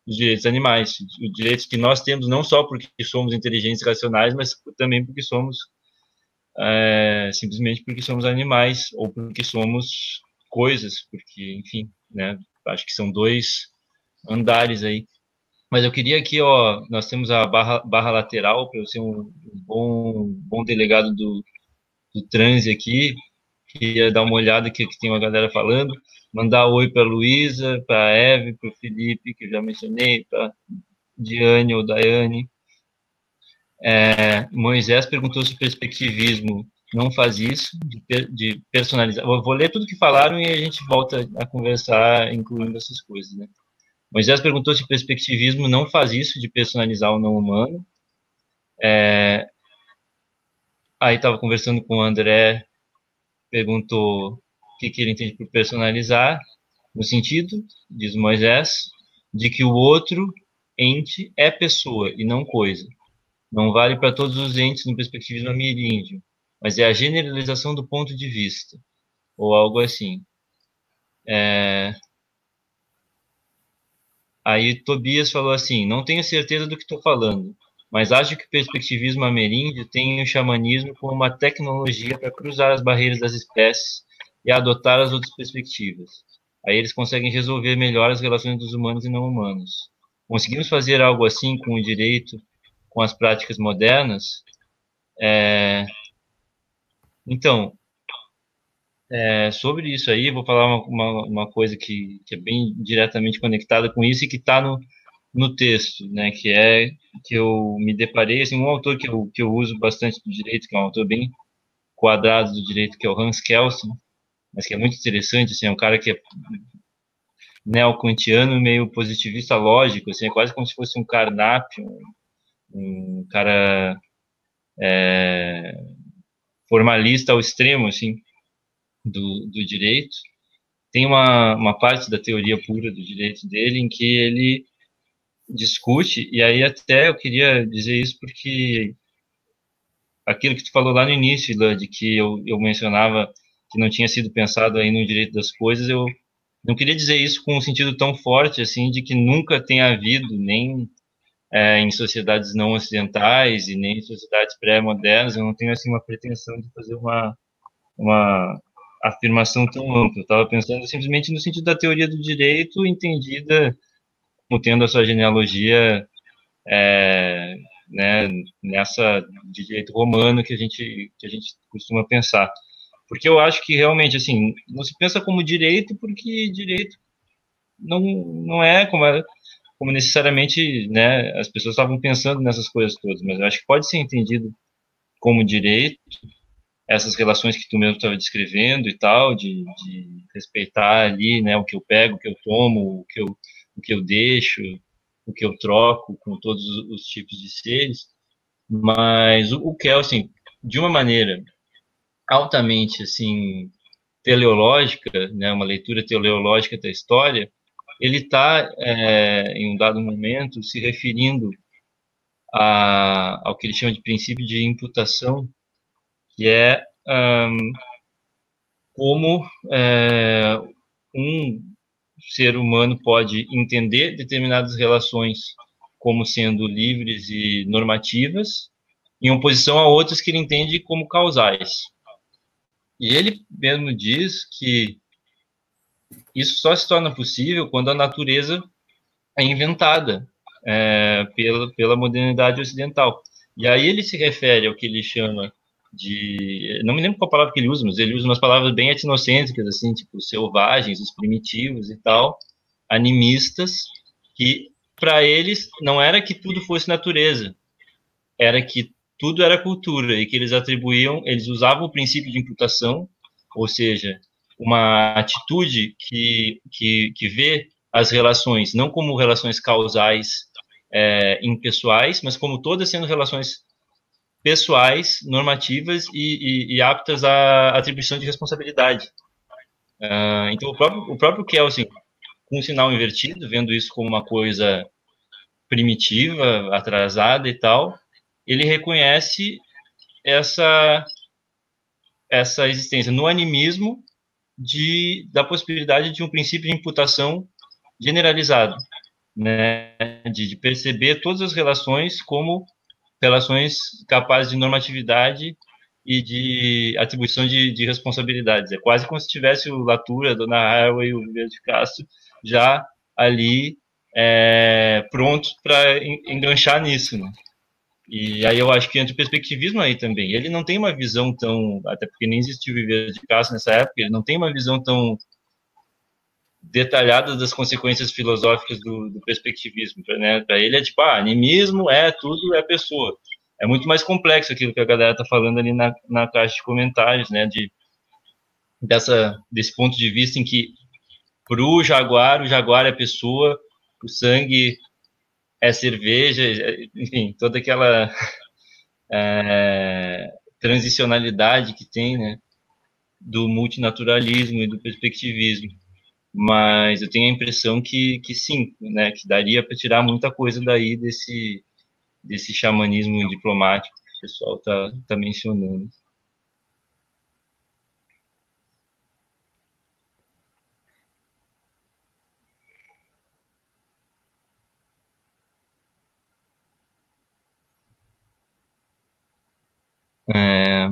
os direitos animais, os direitos que nós temos não só porque somos inteligentes racionais, mas também porque somos é, simplesmente porque somos animais ou porque somos coisas, porque enfim, né? Acho que são dois andares aí mas eu queria aqui, ó, nós temos a barra, barra lateral para eu ser um, bom, bom delegado do, do transe aqui. Queria dar uma olhada aqui que tem uma galera falando. Mandar oi para Luísa, para a Eve, para o Felipe, que eu já mencionei, para Diane ou Daiane. É, Moisés perguntou se o perspectivismo não faz isso, de, de personalizar. Eu vou ler tudo que falaram e a gente volta a conversar, incluindo essas coisas, né? Moisés perguntou se o perspectivismo não faz isso de personalizar o não humano. É, aí estava conversando com o André, perguntou o que, que ele entende por personalizar, no sentido, diz Moisés, de que o outro ente é pessoa e não coisa. Não vale para todos os entes no perspectivismo ameríndio, mas é a generalização do ponto de vista, ou algo assim. É, Aí Tobias falou assim: não tenho certeza do que estou falando, mas acho que o perspectivismo ameríndio tem o xamanismo como uma tecnologia para cruzar as barreiras das espécies e adotar as outras perspectivas. Aí eles conseguem resolver melhor as relações dos humanos e não humanos. Conseguimos fazer algo assim com o direito, com as práticas modernas? É... Então, é, sobre isso aí, vou falar uma, uma, uma coisa que, que, é bem diretamente conectada com isso e que está no, no texto, né, que é que eu me deparei, assim, um autor que eu, que eu uso bastante do direito, que é um autor bem quadrado do direito, que é o Hans Kelsen, mas que é muito interessante, assim, é um cara que é neocantiano, meio positivista lógico, assim, é quase como se fosse um Carnap, um, um cara é, formalista ao extremo, assim, do, do direito. Tem uma, uma parte da teoria pura do direito dele em que ele discute, e aí até eu queria dizer isso porque aquilo que tu falou lá no início, de que eu, eu mencionava que não tinha sido pensado aí no direito das coisas, eu não queria dizer isso com um sentido tão forte, assim, de que nunca tenha havido, nem é, em sociedades não ocidentais e nem em sociedades pré-modernas, eu não tenho, assim, uma pretensão de fazer uma, uma afirmação tão ampla. Eu estava pensando simplesmente no sentido da teoria do direito, entendida como tendo a sua genealogia é, né, nessa de direito romano que a gente que a gente costuma pensar. Porque eu acho que realmente assim não se pensa como direito porque direito não não é como é, como necessariamente né, as pessoas estavam pensando nessas coisas todas, mas eu acho que pode ser entendido como direito essas relações que tu mesmo estava descrevendo e tal, de, de, respeitar ali, né, o que eu pego, o que eu tomo, o que eu, o que eu deixo, o que eu troco com todos os tipos de seres, mas o, o Kelsen, de uma maneira altamente, assim, teleológica, né, uma leitura teleológica da história, ele está, é, em um dado momento, se referindo a, ao que ele chama de princípio de imputação que é um, como é, um ser humano pode entender determinadas relações como sendo livres e normativas, em oposição a outras que ele entende como causais. E ele mesmo diz que isso só se torna possível quando a natureza é inventada é, pela, pela modernidade ocidental. E aí ele se refere ao que ele chama de não me lembro qual palavra que ele usa, mas ele usa umas palavras bem etnocêntricas assim, tipo selvagens, os primitivos e tal, animistas, que para eles não era que tudo fosse natureza, era que tudo era cultura e que eles atribuíam, eles usavam o princípio de imputação, ou seja, uma atitude que que, que vê as relações não como relações causais é, impessoais, mas como todas sendo relações pessoais, normativas e, e, e aptas à atribuição de responsabilidade. Uh, então, o próprio, o próprio Kelsen, com um sinal invertido, vendo isso como uma coisa primitiva, atrasada e tal, ele reconhece essa essa existência no animismo de da possibilidade de um princípio de imputação generalizado, né, de, de perceber todas as relações como relações capazes de normatividade e de atribuição de, de responsabilidades. É quase como se tivesse o Latour, a Dona Haraway e o Verde de Castro já ali é, prontos para enganchar nisso. Né? E aí eu acho que entra o perspectivismo aí também. Ele não tem uma visão tão, até porque nem existiu Viver de Castro nessa época, ele não tem uma visão tão detalhadas das consequências filosóficas do, do perspectivismo. Né? Para ele é tipo, ah, animismo é tudo, é pessoa. É muito mais complexo aquilo que a galera está falando ali na, na caixa de comentários, né? De, dessa, desse ponto de vista em que para o jaguar, o jaguar é pessoa, o sangue é cerveja, enfim, toda aquela é, transicionalidade que tem, né? Do multinaturalismo e do perspectivismo mas eu tenho a impressão que, que sim, né, que daria para tirar muita coisa daí desse, desse xamanismo diplomático que o pessoal está tá mencionando. É...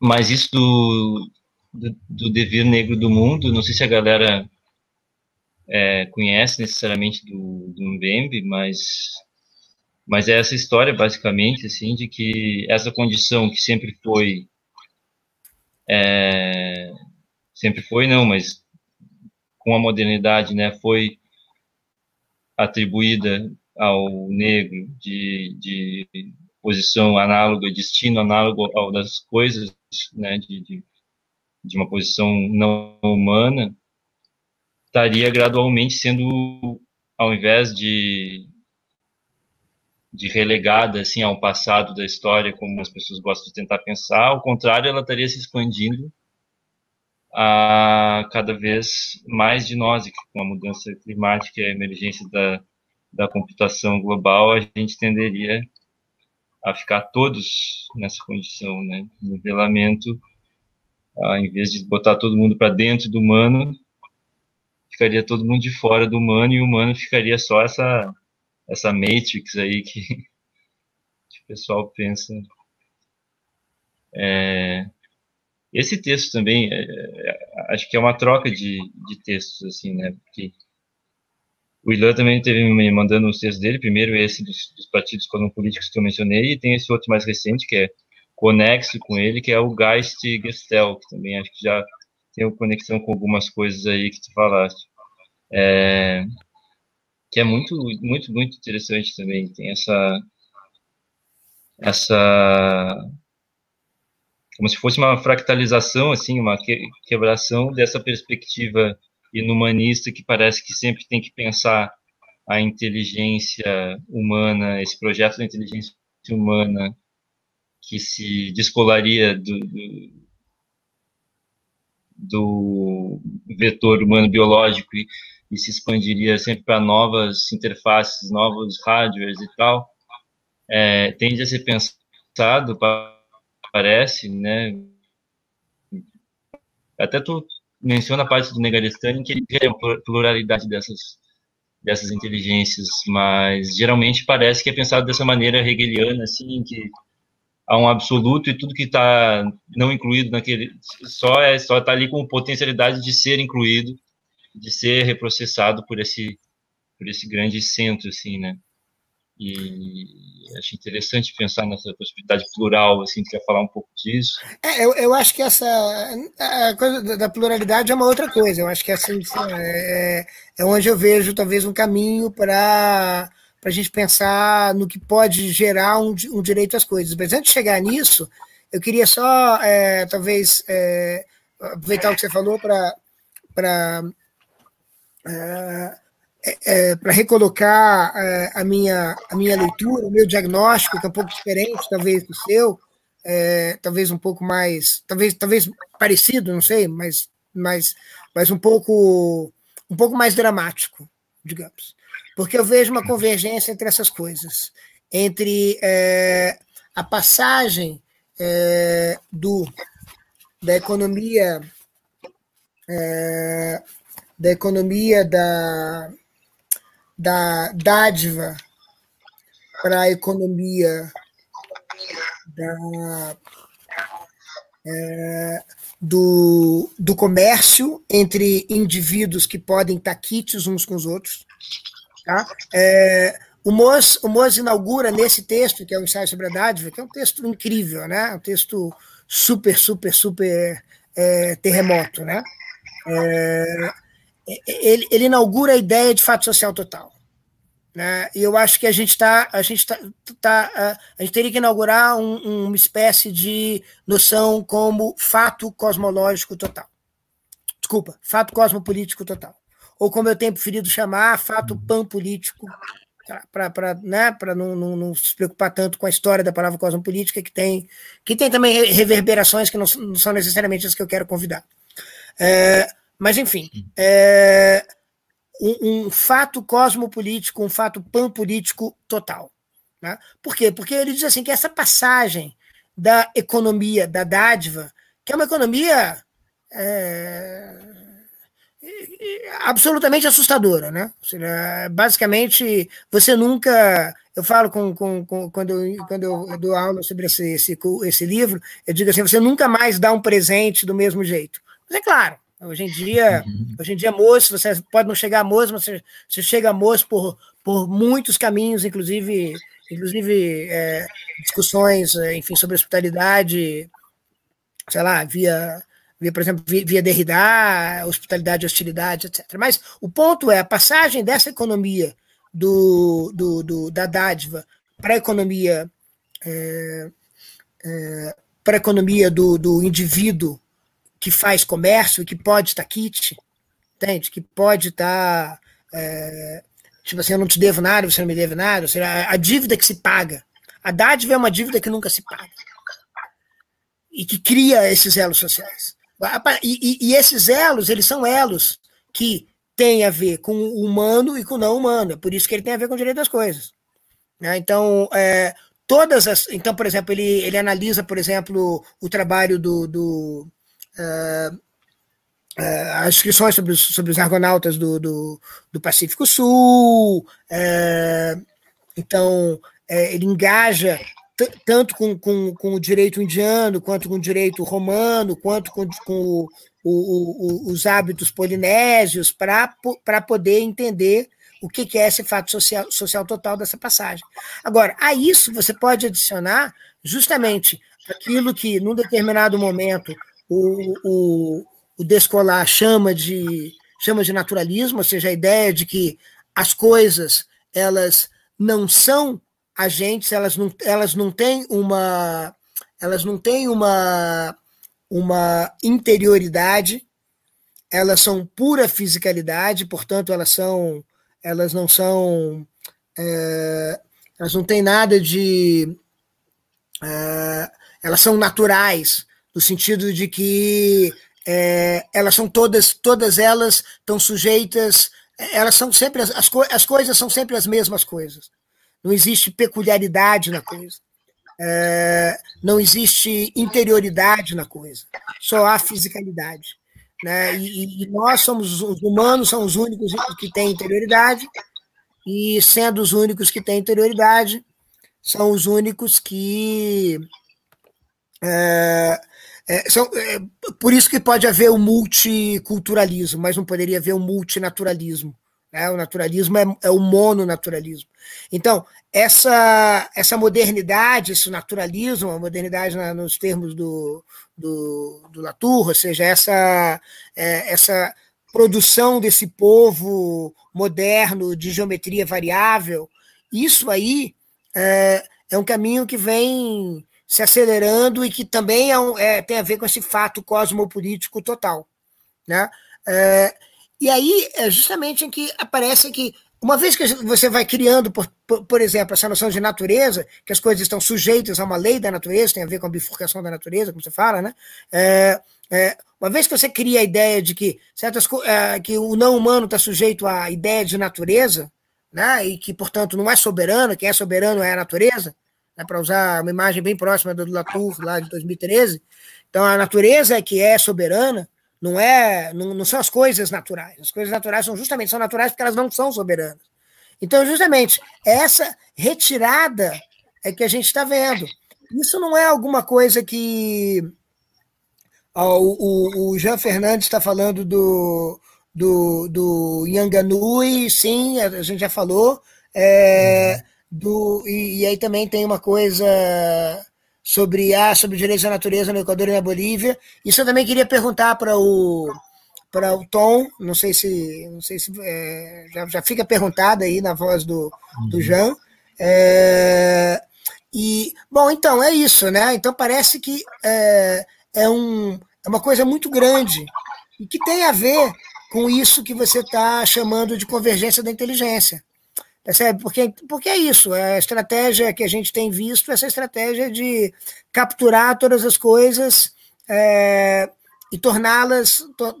Mas isso do, do, do devir negro do mundo, não sei se a galera é, conhece necessariamente do, do Mbembe, mas mas é essa história basicamente assim de que essa condição que sempre foi é, sempre foi não, mas com a modernidade, né, foi atribuída ao negro de, de posição análoga, destino análogo ao das coisas, né, de, de, de uma posição não humana, estaria gradualmente sendo, ao invés de de relegada assim ao passado da história, como as pessoas gostam de tentar pensar, ao contrário, ela estaria se expandindo a cada vez mais de nós, e com a mudança climática e a emergência da, da computação global, a gente tenderia a ficar todos nessa condição, né? Nivelamento, ah, em vez de botar todo mundo para dentro do humano, ficaria todo mundo de fora do humano e o humano ficaria só essa essa matrix aí que, que o pessoal pensa. É, esse texto também, é, é, acho que é uma troca de, de textos, assim, né? Porque o Ilan também teve me mandando os textos dele, primeiro esse dos, dos partidos políticos que eu mencionei, e tem esse outro mais recente, que é conexo com ele, que é o Geist Gestel, que também acho que já tem conexão com algumas coisas aí que tu falaste. É, que é muito, muito, muito interessante também. Tem essa, essa, como se fosse uma fractalização, assim, uma quebração dessa perspectiva inumanista que parece que sempre tem que pensar a inteligência humana, esse projeto da inteligência humana que se descolaria do, do, do vetor humano biológico e e se expandiria sempre para novas interfaces, novos hardwares e tal, é, tende a ser pensado, parece, né? Até tu menciona a parte do Negarestani que ele tem a pluralidade dessas dessas inteligências, mas geralmente parece que é pensado dessa maneira hegeliana, assim, que há um absoluto e tudo que está não incluído naquele só é só está ali com potencialidade de ser incluído de ser reprocessado por esse por esse grande centro assim né? E acho interessante pensar nessa possibilidade plural assim quer falar um pouco disso. É, eu, eu acho que essa a coisa da pluralidade é uma outra coisa. Eu acho que essa é, é, é onde eu vejo talvez um caminho para para a gente pensar no que pode gerar um, um, direito às coisas mas antes de chegar nisso eu queria só é, talvez é, aproveitar o que você falou para é, é, para recolocar é, a, minha, a minha leitura, o meu diagnóstico, que é um pouco diferente, talvez, do seu, é, talvez um pouco mais, talvez, talvez parecido, não sei, mas, mas, mas um pouco um pouco mais dramático, digamos. Porque eu vejo uma convergência entre essas coisas, entre é, a passagem é, do da economia é, da economia da, da dádiva para a economia da, é, do, do comércio entre indivíduos que podem estar quites uns com os outros. Tá? É, o Moz, o Moz inaugura nesse texto, que é o ensaio sobre a dádiva, que é um texto incrível, né? um texto super, super, super é, terremoto. Né? É, ele, ele inaugura a ideia de fato social total. Né? E eu acho que a gente está, a gente tá, tá, a gente teria que inaugurar um, uma espécie de noção como fato cosmológico total. Desculpa, fato cosmopolítico total. Ou como eu tenho preferido chamar, fato panpolítico, para né, não, não, não, se preocupar tanto com a história da palavra cosmopolítica, que tem, que tem também reverberações que não, não são necessariamente as que eu quero convidar. É, mas, enfim, é um, um fato cosmopolítico, um fato panpolítico total. Né? Por quê? Porque ele diz assim que essa passagem da economia, da dádiva, que é uma economia é, absolutamente assustadora, né? Basicamente, você nunca eu falo com, com, com, quando, eu, quando eu dou aula sobre esse, esse, esse livro, eu digo assim: você nunca mais dá um presente do mesmo jeito. Mas é claro, hoje em dia, uhum. hoje em dia, moço, você pode não chegar a moço, mas você, você chega a moço por, por muitos caminhos, inclusive, inclusive é, discussões, enfim, sobre hospitalidade, sei lá, via via, por exemplo, via, Derrida, hospitalidade e hostilidade, etc. Mas o ponto é a passagem dessa economia do, do, do da dádiva para a economia é, é, para a economia do, do indivíduo que faz comércio e que pode estar kit, entende? Que pode estar é, tipo assim, eu não te devo nada, você não me deve nada, ou seja, a dívida que se paga. A dádiva é uma dívida que nunca se paga e que cria esses elos sociais. E, e, e, esses elos, eles são elos que têm a ver com o humano e com o não humano. É por isso que ele tem a ver com o direito das coisas. Né? Então, é, todas as. Então, por exemplo, ele, ele analisa, por exemplo, o trabalho do. do uh, uh, as inscrições sobre os, sobre os argonautas do, do, do Pacífico Sul. Uh, então, ele engaja tanto com, com, com o direito indiano, quanto com o direito romano, quanto com, com o, o, o, os hábitos polinésios, para poder entender o que, que é esse fato social, social total dessa passagem. Agora, a isso você pode adicionar justamente aquilo que, num determinado momento, o, o, o Descolar chama de, chama de naturalismo, ou seja, a ideia de que as coisas elas não são agentes, elas não, elas não têm uma elas não têm uma uma interioridade, elas são pura fisicalidade, portanto elas são elas não são é, elas não têm nada de é, elas são naturais no sentido de que é, elas são todas todas elas estão sujeitas elas são sempre as, as, as coisas são sempre as mesmas coisas não existe peculiaridade na coisa. É, não existe interioridade na coisa, só há fisicalidade. Né? E, e, nós somos, os humanos são os únicos que têm interioridade, e sendo os únicos que têm interioridade, são os únicos que. É, é, são, é, por isso que pode haver o multiculturalismo, mas não poderia haver o multinaturalismo. Né? O naturalismo é, é o mononaturalismo. Então, essa, essa modernidade, esse naturalismo, a modernidade na, nos termos do, do, do Latour, ou seja, essa, é, essa produção desse povo moderno de geometria variável, isso aí é, é um caminho que vem se acelerando e que também é, um, é tem a ver com esse fato cosmopolítico total. Né? E aí é justamente em que aparece que uma vez que você vai criando, por, por, por, exemplo, essa noção de natureza, que as coisas estão sujeitas a uma lei da natureza, tem a ver com a bifurcação da natureza, como você fala, né? É, é, uma vez que você cria a ideia de que certas é, que o não humano está sujeito à ideia de natureza, né? E que, portanto, não é soberano, quem é soberano é a natureza, né? para usar uma imagem bem próxima do Latour, lá de 2013. Então, a natureza é que é soberana, não é, não, não, são as coisas naturais. As coisas naturais são justamente são naturais porque elas não são soberanas. Então, justamente essa retirada é que a gente está vendo. Isso não é alguma coisa que ó, o, o, Jean Fernandes está falando do do, do Yanganui, sim, a gente já falou. É, do, e, e aí também tem uma coisa sobre, ah, sobre direitos da natureza no Equador e na Bolívia. Isso eu também queria perguntar para o para o Tom, não sei se não sei se é, já, já fica perguntado aí na voz do, do uhum. Jean. É, e bom, então é isso, né? Então parece que é, é, um, é uma coisa muito grande e que tem a ver com isso que você está chamando de convergência da inteligência. Percebe? Porque, porque é isso, é a estratégia que a gente tem visto, essa estratégia de capturar todas as coisas é, e torná-las, to,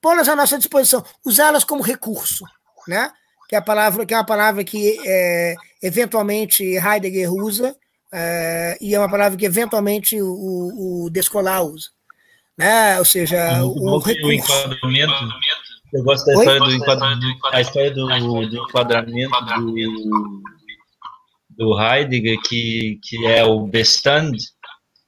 pô-las à nossa disposição, usá-las como recurso, né? que é a palavra que é uma palavra que é, eventualmente Heidegger usa é, e é uma palavra que eventualmente o, o Descolar usa, né? Ou seja, o, o recurso. O enquadramento eu gosto da história do, enquadramento, a história do, do enquadramento do, do Heidegger, que, que é o Bestand,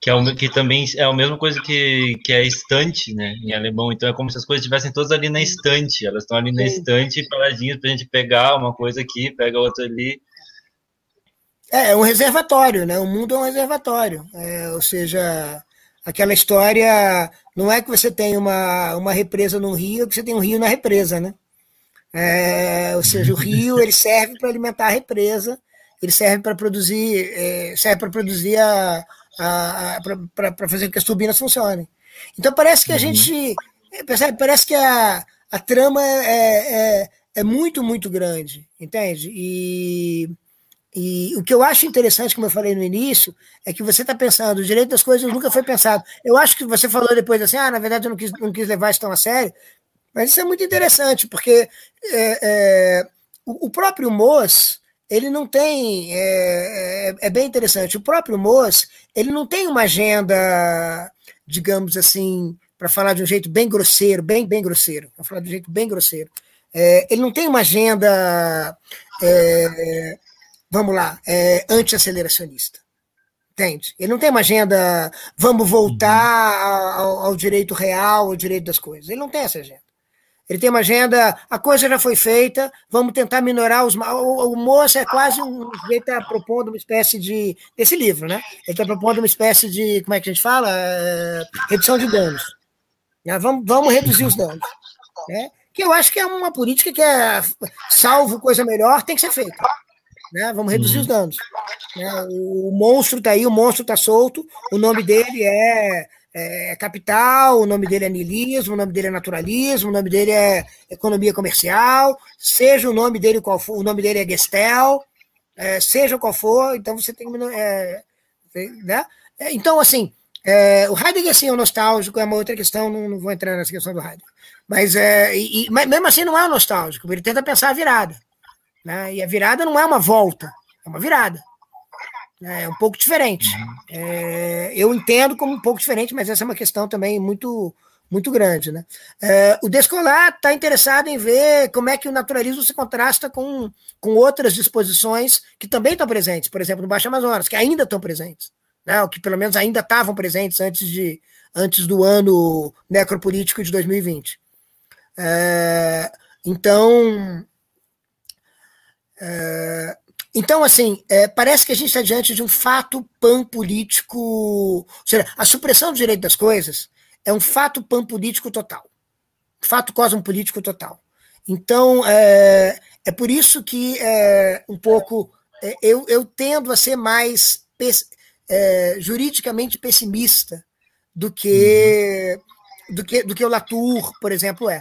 que, é o, que também é a mesma coisa que, que é estante, né, em alemão. Então é como se as coisas estivessem todas ali na estante. Elas estão ali na estante, paradinhas para a gente pegar uma coisa aqui, pega outra ali. É, é um reservatório, né? O mundo é um reservatório. É, ou seja, aquela história não é que você tem uma, uma represa no rio, é que você tem um rio na represa, né? É, ou seja, o rio ele serve para alimentar a represa, ele serve para produzir, é, serve para produzir a, para fazer com que as turbinas funcionem. Então parece que a uhum. gente. Percebe, parece que a, a trama é, é, é muito, muito grande, entende? E, e o que eu acho interessante, como eu falei no início, é que você está pensando, o direito das coisas nunca foi pensado. Eu acho que você falou depois assim, ah, na verdade eu não quis, não quis levar isso tão a sério, mas isso é muito interessante, porque é, é, o, o próprio Moas, ele não tem. É, é, é, bem interessante. O próprio Moas, ele não tem uma agenda, digamos assim, para falar de um jeito bem grosseiro, bem, bem grosseiro, para falar de um jeito bem grosseiro. É, ele não tem uma agenda, é, vamos lá, é, anti-aceleracionista. Entende? Ele não tem uma agenda, vamos voltar ao, ao direito real, ao direito das coisas. Ele não tem essa agenda. Ele tem uma agenda, a coisa já foi feita, vamos tentar minorar os. O, o moço é quase um. Ele está propondo uma espécie de. Desse livro, né? Ele está propondo uma espécie de. Como é que a gente fala? É, redução de danos. Né? Vamos, vamos reduzir os danos. Né? Que eu acho que é uma política que é. Salvo coisa melhor, tem que ser feita. Né? Vamos reduzir os danos. Né? O monstro está aí, o monstro está solto, o nome dele é é capital, o nome dele é niilismo, o nome dele é naturalismo, o nome dele é economia comercial, seja o nome dele qual for, o nome dele é Gestel, é, seja qual for, então você tem é, né? É, então, assim, é, o Heidegger sim é um nostálgico, é uma outra questão, não, não vou entrar nessa questão do Heidegger. Mas, é, e, mas mesmo assim não é um nostálgico, ele tenta pensar a virada. Né? E a virada não é uma volta, é uma virada. É um pouco diferente. Uhum. É, eu entendo como um pouco diferente, mas essa é uma questão também muito muito grande. Né? É, o Descolar está interessado em ver como é que o naturalismo se contrasta com, com outras disposições que também estão presentes, por exemplo, no Baixo Amazonas, que ainda estão presentes, né? ou que pelo menos ainda estavam presentes antes, de, antes do ano necropolítico de 2020. É, então, é, então, assim, é, parece que a gente está diante de um fato pan-político. Ou seja, a supressão do direito das coisas é um fato pan-político total. Fato cosmopolítico total. Então, é, é por isso que é, um pouco é, eu, eu tendo a ser mais é, juridicamente pessimista do que, uhum. do que do que o Latour, por exemplo, é.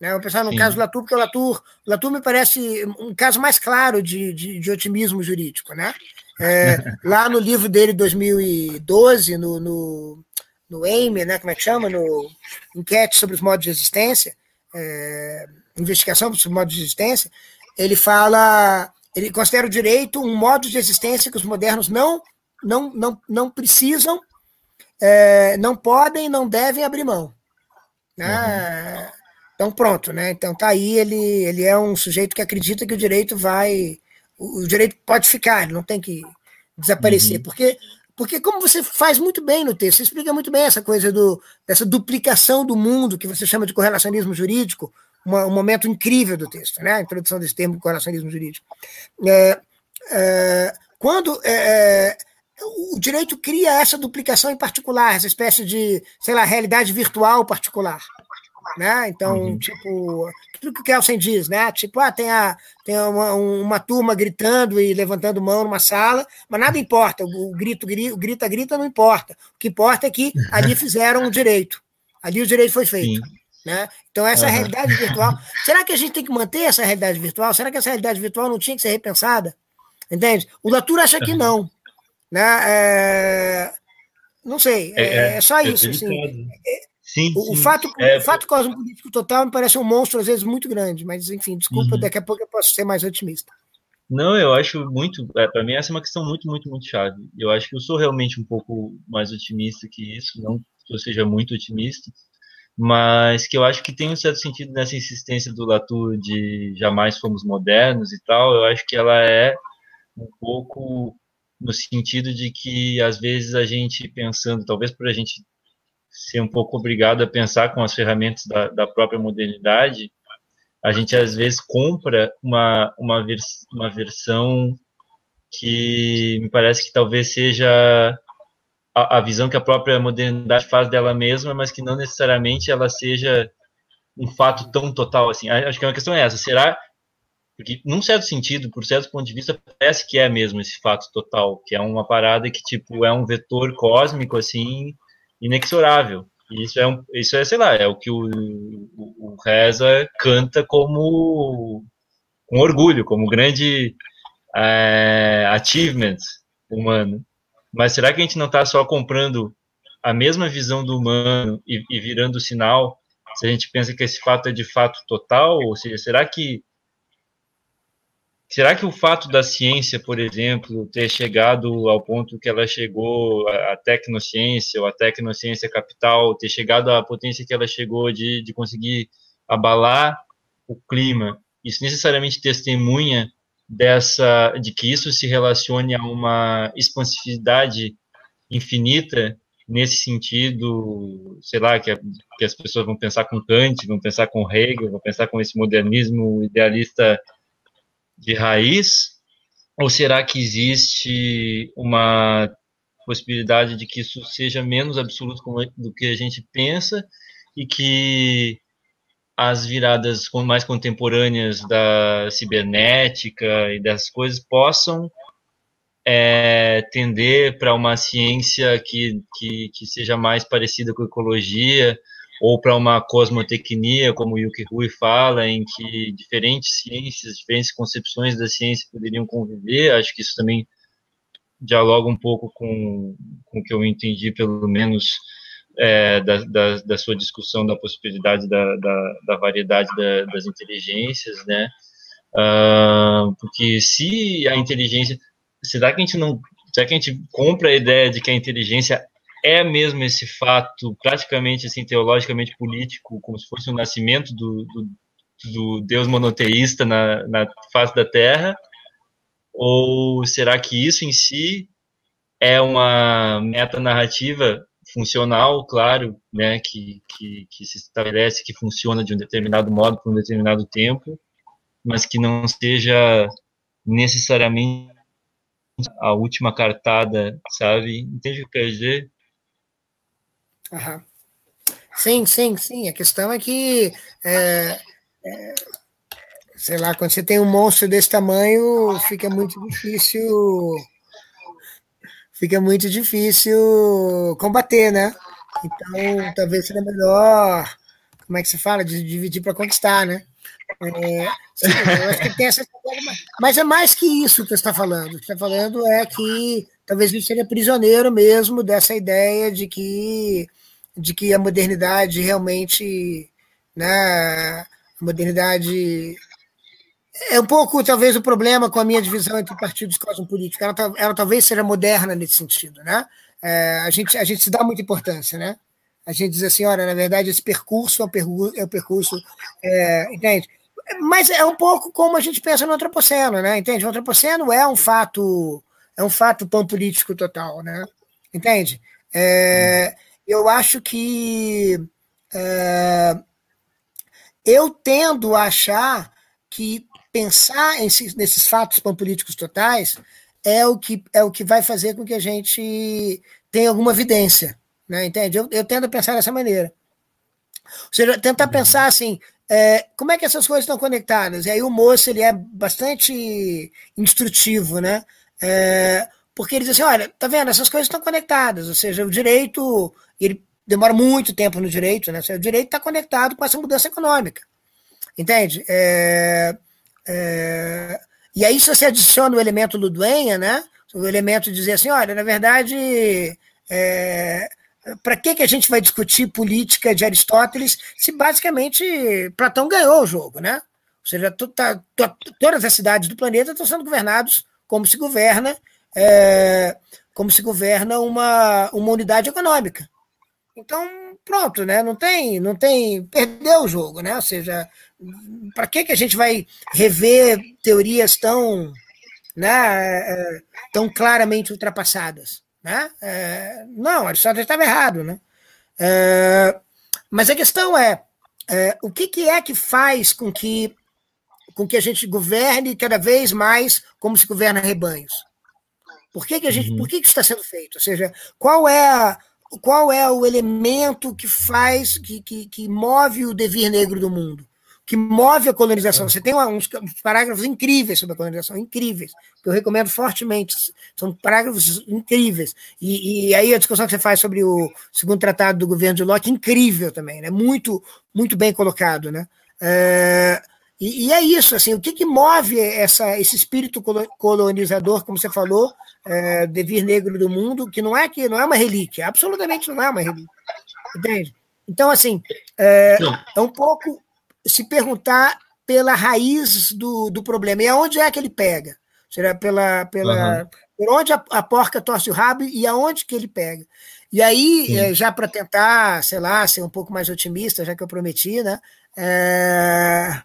Né? Vou pensar no Sim. caso do Latour, porque o Latour, o Latour me parece um caso mais claro de, de, de otimismo jurídico. Né? É, lá no livro dele, 2012, no, no, no EIME, né, como é que chama? No Enquete sobre os modos de existência, é, investigação sobre os modos de existência, ele fala, ele considera o direito um modo de existência que os modernos não, não, não, não precisam, é, não podem, não devem abrir mão. Né? Uhum. Então pronto, né? Então tá aí, ele, ele é um sujeito que acredita que o direito vai. O, o direito pode ficar, não tem que desaparecer. Uhum. Porque, porque, como você faz muito bem no texto, você explica muito bem essa coisa do, dessa duplicação do mundo que você chama de correlacionismo jurídico, uma, um momento incrível do texto, né? A introdução desse termo correlacionismo jurídico. É, é, quando é, é, o direito cria essa duplicação em particular, essa espécie de, sei lá, realidade virtual particular né? Então, uhum. tipo, tudo que o Kelsen diz, né? Tipo, ah, tem, a, tem uma, uma turma gritando e levantando mão numa sala, mas nada importa, o, grito, o grita, grita não importa. O que importa é que ali fizeram o direito. Ali o direito foi feito. Né? Então, essa uhum. realidade virtual. Será que a gente tem que manter essa realidade virtual? Será que essa realidade virtual não tinha que ser repensada? Entende? O Latour acha que não. Né? É... Não sei, é, é, é só isso. Assim. Sim, o, sim. o fato, é, o fato cosmopolítico total me parece um monstro, às vezes, muito grande, mas enfim, desculpa, uhum. daqui a pouco eu posso ser mais otimista. Não, eu acho muito. É, para mim, essa é uma questão muito, muito, muito chave. Eu acho que eu sou realmente um pouco mais otimista que isso, não que eu seja muito otimista, mas que eu acho que tem um certo sentido nessa insistência do Latour de jamais fomos modernos e tal. Eu acho que ela é um pouco no sentido de que às vezes a gente pensando, talvez por a gente ser um pouco obrigado a pensar com as ferramentas da, da própria modernidade, a gente às vezes compra uma, uma, vers uma versão que me parece que talvez seja a, a, visão que a própria modernidade faz dela mesma, mas que não necessariamente ela seja um fato tão total assim. Acho que é uma questão é essa. Será porque, num certo sentido, por certo ponto de vista, parece que é mesmo esse fato total, que é uma parada que, tipo, é um vetor cósmico, assim, inexorável. E isso é, um, isso é sei lá, é o que o, o, o Reza canta como com orgulho, como grande é, achievement humano. Mas será que a gente não está só comprando a mesma visão do humano e, e virando sinal se a gente pensa que esse fato é de fato total? Ou seja, será que Será que o fato da ciência, por exemplo, ter chegado ao ponto que ela chegou, a tecnociência ou a tecnociência capital, ter chegado à potência que ela chegou de, de conseguir abalar o clima, isso necessariamente testemunha dessa, de que isso se relacione a uma expansividade infinita nesse sentido, sei lá, que, que as pessoas vão pensar com Kant, vão pensar com Hegel, vão pensar com esse modernismo idealista de raiz? Ou será que existe uma possibilidade de que isso seja menos absoluto do que a gente pensa e que as viradas mais contemporâneas da cibernética e das coisas possam é, tender para uma ciência que, que, que seja mais parecida com ecologia, ou para uma cosmotecnia, como Yuki Rui fala, em que diferentes ciências, diferentes concepções da ciência poderiam conviver. Acho que isso também dialoga um pouco com, com o que eu entendi, pelo menos, é, da, da, da, sua discussão da possibilidade da, da, da variedade da, das inteligências, né? Uh, porque se a inteligência, será que a gente não, será que a gente compra a ideia de que a inteligência é mesmo esse fato praticamente assim teologicamente político, como se fosse o nascimento do, do, do Deus monoteísta na, na face da Terra? Ou será que isso em si é uma metanarrativa funcional, claro, né, que, que, que se estabelece, que funciona de um determinado modo por um determinado tempo, mas que não seja necessariamente a última cartada, sabe? Entende o que eu quero dizer? Uhum. Sim, sim, sim. A questão é que, é, é, sei lá, quando você tem um monstro desse tamanho, fica muito difícil. Fica muito difícil combater, né? Então, talvez seja melhor, como é que se fala? De dividir para conquistar, né? É, sim, eu acho que tem essa. Mas é mais que isso que você está falando. O que você está falando é que talvez ele seja prisioneiro mesmo dessa ideia de que de que a modernidade realmente, né, a modernidade é um pouco talvez o problema com a minha divisão entre partidos cosmopolíticos. Ela, ela talvez seja moderna nesse sentido, né? É, a gente a gente se dá muita importância, né? A gente diz assim, olha, na verdade esse percurso é um percurso, é um percurso é, entende? Mas é um pouco como a gente pensa no antropoceno, né? Entende? O antropoceno é um fato é um fato pão político total, né? Entende? É, eu acho que é, eu tendo a achar que pensar esses, nesses fatos políticos totais é o que é o que vai fazer com que a gente tenha alguma evidência, né? Entende? Eu, eu tendo a pensar dessa maneira. Ou seja, tentar pensar assim, é, como é que essas coisas estão conectadas? E aí o moço ele é bastante instrutivo, né? É, porque ele diz assim, olha, tá vendo, essas coisas estão conectadas, ou seja, o direito, ele demora muito tempo no direito, né? O direito está conectado com essa mudança econômica, entende? É, é, e aí, se você adiciona o elemento Ludwenha, né? O elemento de dizer assim, olha, na verdade, é, para que, que a gente vai discutir política de Aristóteles se basicamente Platão ganhou o jogo, né? Ou seja, tá, todas as cidades do planeta estão sendo governadas como se governa é, como se governa uma, uma unidade econômica. Então, pronto, né? Não tem, não tem, perdeu o jogo, né? Ou seja, para que que a gente vai rever teorias tão né, é, tão claramente ultrapassadas. Né? É, não, Aristóteles estava errado. Né? É, mas a questão é, é, o que, que é que faz com que, com que a gente governe cada vez mais como se governa rebanhos? Por que, que a gente, uhum. por que, que isso está sendo feito? Ou seja, qual é a, qual é o elemento que faz, que, que, que move o devir negro do mundo? que move a colonização. Você tem uns parágrafos incríveis sobre a colonização, incríveis, que eu recomendo fortemente. São parágrafos incríveis. E, e, aí a discussão que você faz sobre o segundo tratado do governo de Locke, incrível também, né? muito, muito bem colocado. Né? É, e, e, é isso, assim, o que, que move essa, esse espírito colonizador, como você falou, é, devir negro do mundo, que não é que não é uma relíquia, absolutamente não é uma relíquia. Entende? Então, assim, é, é um pouco se perguntar pela raiz do, do problema. E aonde é que ele pega? Será pela, pela, uhum. por onde a, a, porca torce o rabo e aonde que ele pega. E aí, é, já para tentar, sei lá, ser um pouco mais otimista, já que eu prometi, né? É,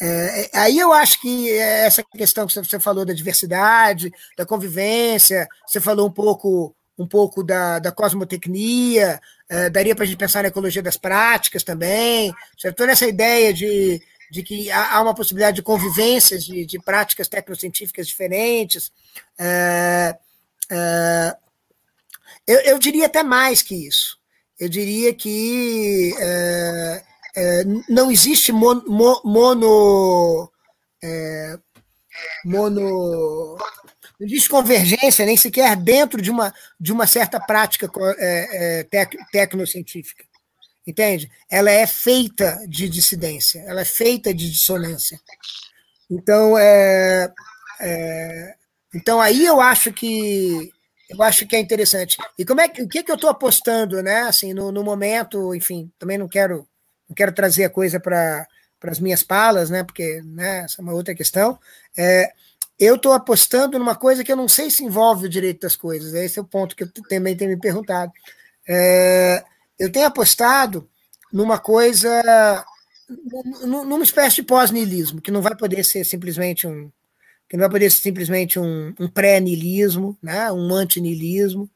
é, aí eu acho que essa questão que você falou da diversidade, da convivência, você falou um pouco um pouco da, da cosmotecnia, é, daria para a gente pensar na ecologia das práticas também, certo? toda essa ideia de, de que há, uma possibilidade de convivências de, de práticas tecnocientíficas diferentes. É, é, eu, eu, diria até mais que isso. Eu diria que é, é, não existe mono, mono, é, mono não existe convergência nem sequer dentro de uma, de uma certa prática é, é, tec, tecnocientífica. Entende? Ela é feita de dissidência, ela é feita de dissonância. Então, é, é, então aí eu acho que eu acho que é interessante. E como é que o que, que eu estou apostando, né? Assim, no, no momento, enfim, também não quero não quero trazer a coisa para as minhas palas, né? Porque né, essa é uma outra questão. É, eu estou apostando numa coisa que eu não sei se envolve o direito das coisas. Esse é o ponto que eu também tenho me perguntado. É, eu tenho apostado numa coisa, numa espécie de pós-niilismo, que não vai poder ser simplesmente um, que não vai poder ser simplesmente um, um pré-niilismo, né, um anti-niilismo,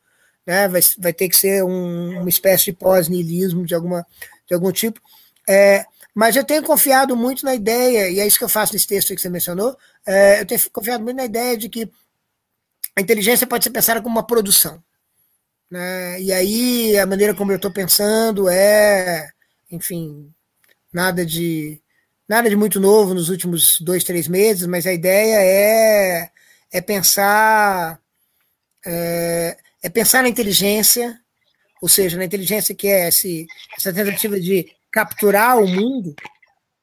né, vai, vai ter que ser um, uma espécie de pós-niilismo de, alguma, de algum tipo. É, mas eu tenho confiado muito na ideia, e é isso que eu faço nesse texto que você mencionou, é, eu tenho confiado muito na ideia de que a inteligência pode ser pensada como uma produção. Né? E aí a maneira como eu estou pensando é, enfim, nada de nada de muito novo nos últimos dois, três meses, mas a ideia é, é pensar é, é pensar na inteligência, ou seja, na inteligência que é esse, essa tentativa de capturar o mundo,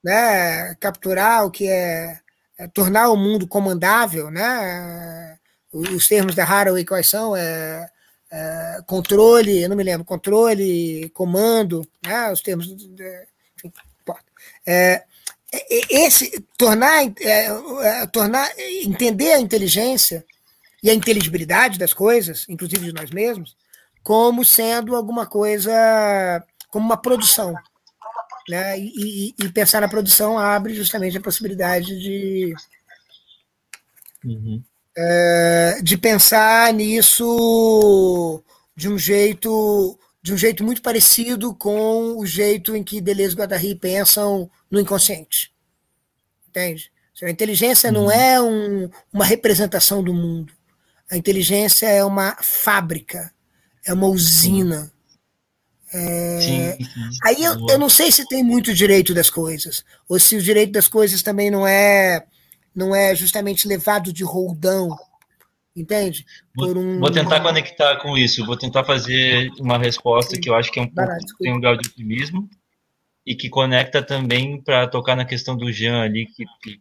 né? capturar o que é, é tornar o mundo comandável, né? Os termos da Haraway quais são? É, é, controle, eu não me lembro, controle, comando, né? Os termos, enfim, é, esse tornar, é, é, tornar, entender a inteligência e a inteligibilidade das coisas, inclusive de nós mesmos, como sendo alguma coisa, como uma produção, né? E, e, pensar na produção abre justamente a possibilidade de, uhum. é, de pensar nisso de um jeito de um jeito muito parecido com o jeito em que Deleuze e Guattari pensam no inconsciente. Entende? A inteligência uhum. não é um, uma representação do mundo. A inteligência é uma fábrica, é uma usina. É, sim, sim. Aí eu, eu não sei se tem muito direito das coisas, ou se o direito das coisas também não é não é justamente levado de roldão, entende? Vou, um, vou, tentar conectar com isso, vou tentar fazer uma resposta que eu acho que é um pouco, tem um grau de otimismo e que conecta também para tocar na questão do Jean ali, que, que,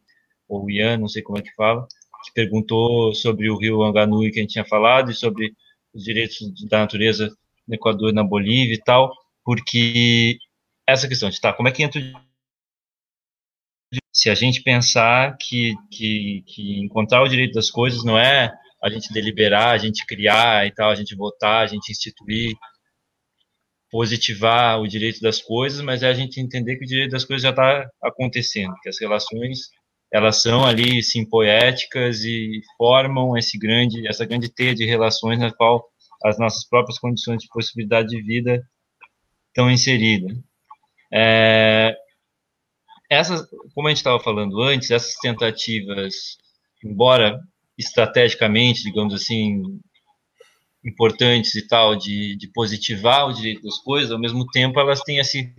ou Ian, não sei como é que fala, que perguntou sobre o rio Anganui que a gente tinha falado e sobre os direitos da natureza no Equador, na Bolívia e tal, porque essa questão de, tá, como é que entra se a gente pensar que, que, que encontrar o direito das coisas não é a gente deliberar, a gente criar e tal, a gente votar, a gente instituir, positivar o direito das coisas, mas é a gente entender que o direito das coisas já está acontecendo, que as relações elas são ali sim poéticas e formam esse grande, essa grande teia de relações na qual as nossas próprias condições de possibilidade de vida estão inseridas. É, essas, como a gente estava falando antes, essas tentativas, embora estrategicamente, digamos assim, importantes e tal, de, de positivar o direito das coisas, ao mesmo tempo elas têm esse,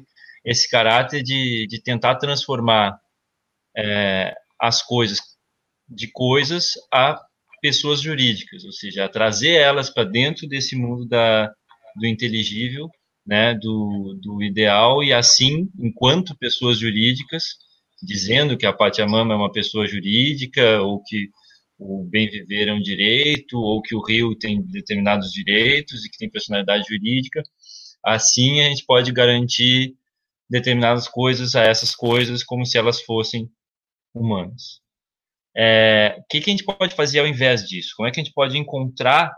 esse caráter de, de tentar transformar é, as coisas de coisas a pessoas jurídicas, ou seja, trazer elas para dentro desse mundo da, do inteligível, né, do, do ideal, e assim, enquanto pessoas jurídicas, dizendo que a Pachamama é uma pessoa jurídica, ou que o bem viver é um direito, ou que o rio tem determinados direitos e que tem personalidade jurídica, assim a gente pode garantir determinadas coisas a essas coisas como se elas fossem humanos. É, o que, que a gente pode fazer ao invés disso? Como é que a gente pode encontrar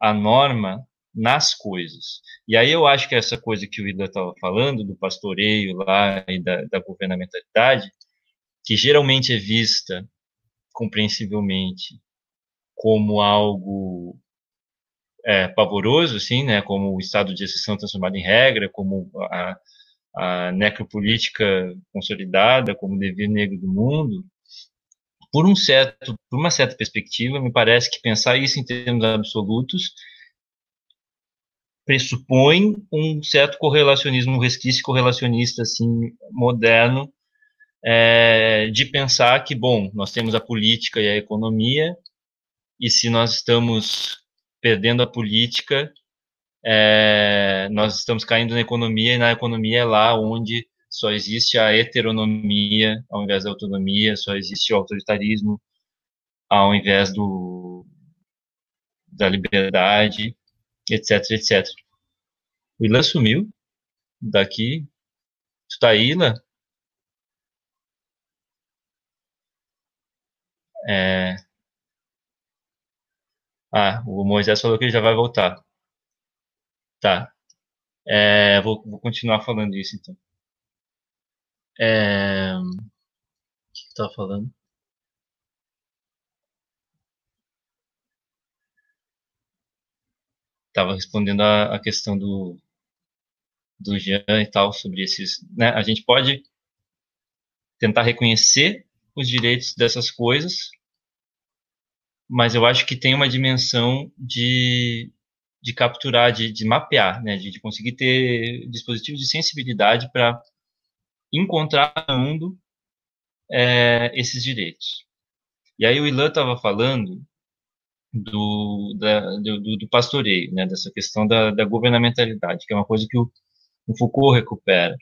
a norma nas coisas? E aí eu acho que essa coisa que o Ida estava falando, do pastoreio lá e da, da governamentalidade, que geralmente é vista compreensivelmente como algo é, pavoroso, assim, né, como o estado de exceção transformado em regra, como a, a necropolítica consolidada como dever negro do mundo, por um certo, por uma certa perspectiva, me parece que pensar isso em termos absolutos pressupõe um certo correlacionismo, um resquício correlacionista assim moderno, é, de pensar que bom, nós temos a política e a economia e se nós estamos perdendo a política, é, nós estamos caindo na economia, e na economia é lá onde só existe a heteronomia ao invés da autonomia, só existe o autoritarismo ao invés do, da liberdade, etc, etc. O Ilan sumiu daqui. Tu tá aí, Ilan? É... Ah, o Moisés falou que ele já vai voltar. Tá. É, vou, vou, continuar falando isso então. É, o que eu falando? Tava respondendo a, a questão do, do Jean e tal, sobre esses. Né? A gente pode tentar reconhecer os direitos dessas coisas, mas eu acho que tem uma dimensão de de capturar, de, de mapear, né, de, de, conseguir ter dispositivos de sensibilidade para mundo é, esses direitos. E aí o Ilan estava falando do, da, do, do, pastoreio, né, dessa questão da, da, governamentalidade, que é uma coisa que o, o Foucault recupera.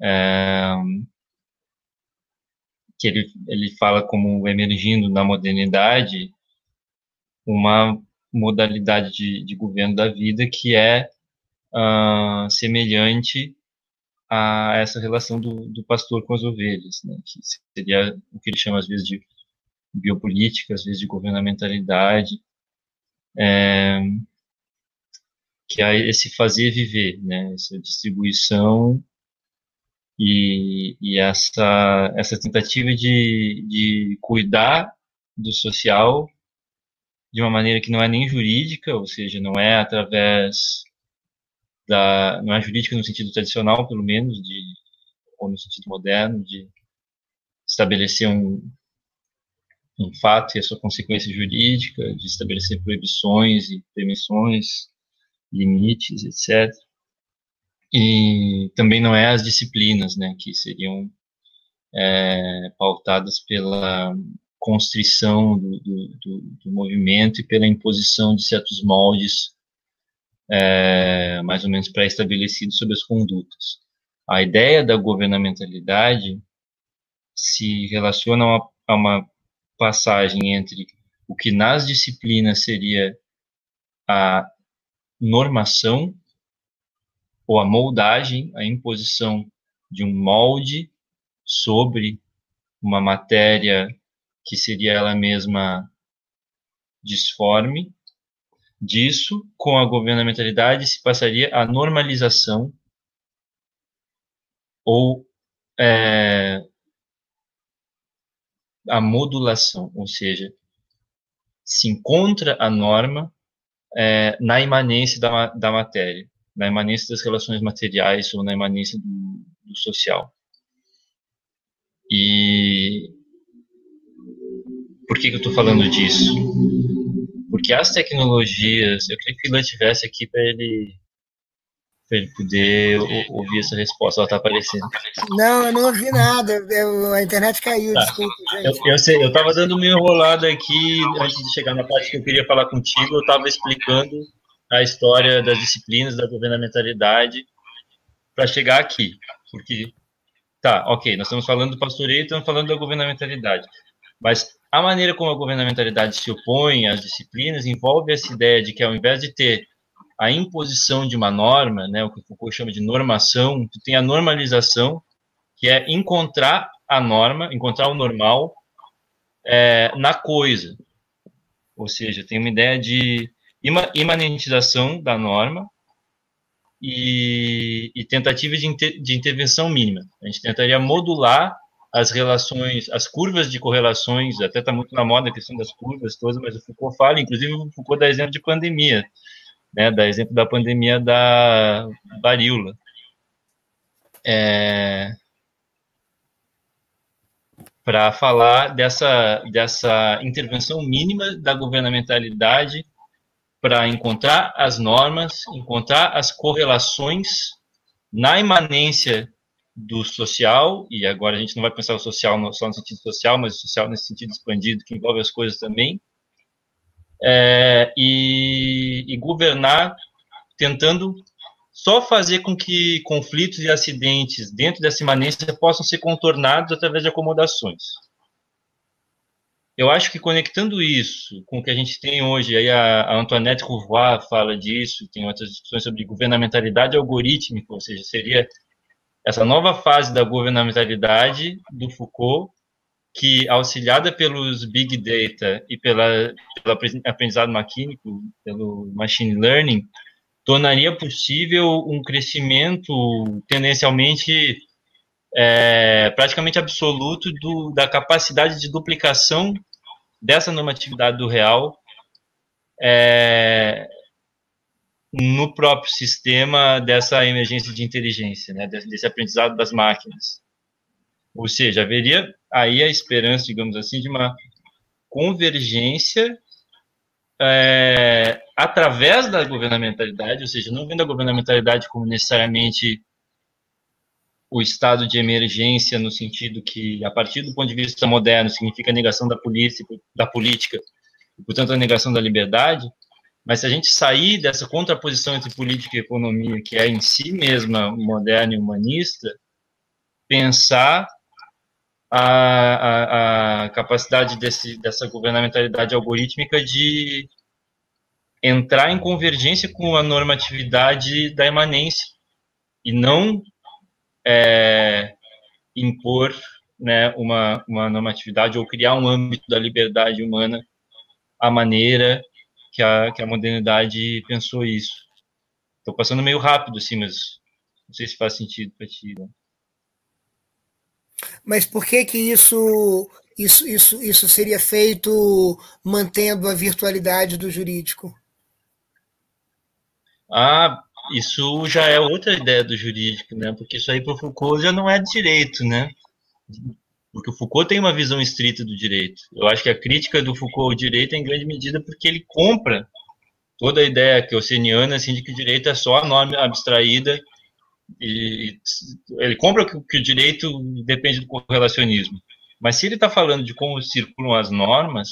É, que ele, ele fala como emergindo na modernidade uma modalidade de, de governo da vida que é uh, semelhante a essa relação do, do, pastor com as ovelhas, né, que seria o que ele chama às vezes de biopolítica, às vezes de governamentalidade, é, que é esse fazer viver, né, essa distribuição e, e essa, essa tentativa de, de cuidar do social de uma maneira que não é nem jurídica, ou seja, não é através da, não é jurídica no sentido tradicional, pelo menos, de, ou no sentido moderno, de estabelecer um, um fato e a sua consequência jurídica, de estabelecer proibições e permissões, limites, etc. E também não é as disciplinas, né, que seriam é, pautadas pela constrição do, do, do, movimento e pela imposição de certos moldes é, mais ou menos pré-estabelecidos sobre as condutas. A ideia da governamentalidade se relaciona a uma, a uma passagem entre o que nas disciplinas seria a normação ou a moldagem, a imposição de um molde sobre uma matéria que seria ela mesma disforme. Disso, com a governamentalidade, se passaria a normalização ou é, a modulação, ou seja, se encontra a norma é, na imanência da, da matéria, na imanência das relações materiais ou na imanência do, do social. E por que, que eu estou falando disso? Porque as tecnologias, eu queria que o tivesse aqui para ele para ele poder ouvir essa resposta. Ela está aparecendo. Não, eu não ouvi nada. Eu, a internet caiu, tá. desculpa, gente. Eu, eu sei, eu estava dando uma enrolada aqui antes de chegar na parte que eu queria falar contigo. Eu estava explicando a história das disciplinas da governamentalidade para chegar aqui. Porque, tá, ok, nós estamos falando do pastoreio, estamos falando da governamentalidade. Mas a maneira como a governamentalidade se opõe às disciplinas envolve essa ideia de que, ao invés de ter a imposição de uma norma, né, o que Foucault chama de normação, tu tem a normalização, que é encontrar a norma, encontrar o normal é, na coisa. Ou seja, tem uma ideia de imanentização da norma e, e tentativas de, inter, de intervenção mínima. A gente tentaria modular as relações, as curvas de correlações, até está muito na moda a questão das curvas todas, mas o Foucault fala, inclusive o Foucault dá exemplo de pandemia né, da exemplo da pandemia da varíola. É, para falar dessa, dessa intervenção mínima da governamentalidade para encontrar as normas, encontrar as correlações na imanência do social, e agora a gente não vai pensar o social só no sentido social, mas o social nesse sentido expandido, que envolve as coisas também, é, e, e governar tentando só fazer com que conflitos e acidentes dentro dessa imanência possam ser contornados através de acomodações. Eu acho que conectando isso com o que a gente tem hoje, aí a, a Antoinette Rouvois fala disso, tem outras discussões sobre governamentalidade algorítmica, ou seja, seria essa nova fase da governamentalidade do Foucault que, auxiliada pelos Big Data e pela, pelo aprendizado maquínico, pelo Machine Learning, tornaria possível um crescimento tendencialmente é, praticamente absoluto do, da capacidade de duplicação dessa normatividade do real é, no próprio sistema dessa emergência de inteligência, né, desse aprendizado das máquinas. Ou seja, haveria aí a esperança, digamos assim, de uma convergência é, através da governamentalidade, ou seja, não vendo a governamentalidade como necessariamente o estado de emergência no sentido que, a partir do ponto de vista moderno, significa a negação da polícia, da política, e, portanto, a negação da liberdade, mas se a gente sair dessa contraposição entre política e economia, que é em si mesma moderna e humanista, pensar a, a, a capacidade desse, dessa governamentalidade algorítmica de entrar em convergência com a normatividade da imanência e não é, impor né, uma, uma normatividade ou criar um âmbito da liberdade humana à maneira que a, que a modernidade pensou isso. Estou passando meio rápido, assim, mas não sei se faz sentido para ti. Né? Mas por que que isso, isso, isso, isso seria feito mantendo a virtualidade do jurídico? Ah, isso já é outra ideia do jurídico, né? Porque isso aí para o Foucault já não é direito, né? Porque o Foucault tem uma visão estrita do direito. Eu acho que a crítica do Foucault ao direito é em grande medida porque ele compra toda a ideia que oceaniana assim de que o direito é só a norma abstraída e ele compra que o direito depende do correlacionismo. Mas se ele está falando de como circulam as normas,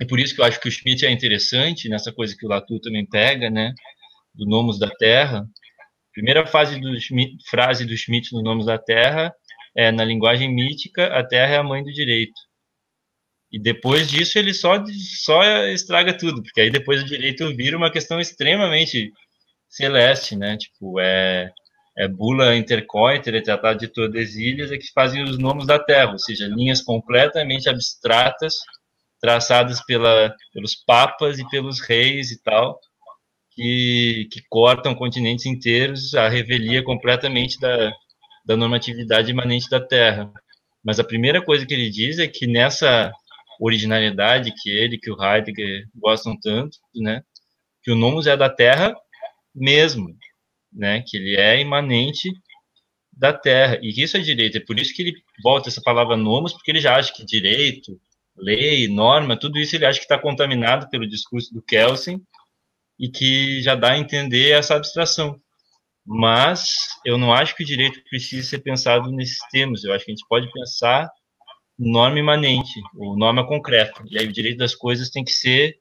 é por isso que eu acho que o Schmidt é interessante nessa coisa que o Latour também pega, né, do Nomos da Terra. Primeira fase do Schmidt, frase do Schmidt no Nomos da Terra é na linguagem mítica, a Terra é a mãe do direito. E depois disso ele só só estraga tudo, porque aí depois o direito vira uma questão extremamente celeste, né? Tipo, é, é bula intercoiter e tratado de Tordesilhas é que fazem os nomes da Terra, ou seja, linhas completamente abstratas traçadas pela, pelos papas e pelos reis e tal, que, que cortam continentes inteiros, a revelia completamente da, da normatividade imanente da Terra. Mas a primeira coisa que ele diz é que nessa originalidade que ele, que o Heidegger gostam tanto, né, que o nomos é da Terra mesmo, né, que ele é imanente da Terra, e isso é direito, é por isso que ele volta essa palavra nomos, porque ele já acha que direito, lei, norma, tudo isso ele acha que está contaminado pelo discurso do Kelsen, e que já dá a entender essa abstração. Mas eu não acho que o direito precise ser pensado nesses termos, eu acho que a gente pode pensar norma imanente, ou norma concreta, e aí o direito das coisas tem que ser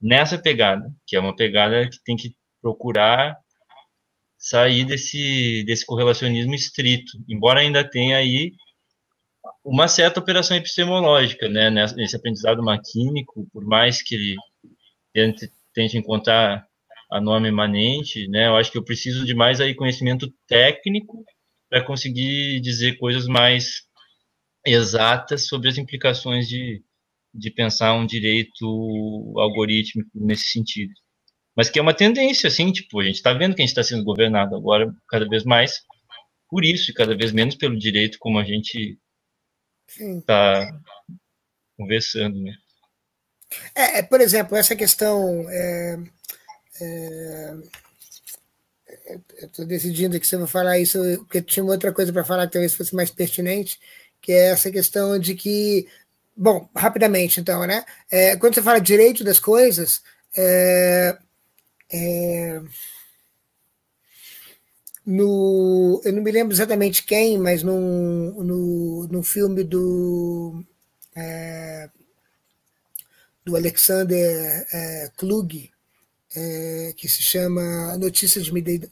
nessa pegada, que é uma pegada que tem que procurar sair desse, desse correlacionismo estrito, embora ainda tenha aí uma certa operação epistemológica, né, nesse aprendizado maquínico, por mais que ele tente, tente encontrar a norma imanente, né, eu acho que eu preciso de mais aí conhecimento técnico para conseguir dizer coisas mais exatas sobre as implicações de, de pensar um direito algorítmico nesse sentido mas que é uma tendência, assim, tipo, a gente está vendo que a gente está sendo governado agora cada vez mais por isso e cada vez menos pelo direito como a gente está conversando, né? É, é, por exemplo, essa questão. É, é, Estou decidindo que você vai falar isso, porque tinha outra coisa para falar que talvez fosse mais pertinente, que é essa questão de que. Bom, rapidamente, então, né? É, quando você fala direito das coisas, é, é, no, eu não me lembro exatamente quem, mas no, no, no filme do, é, do Alexander é, Klug, é, que se chama Notícias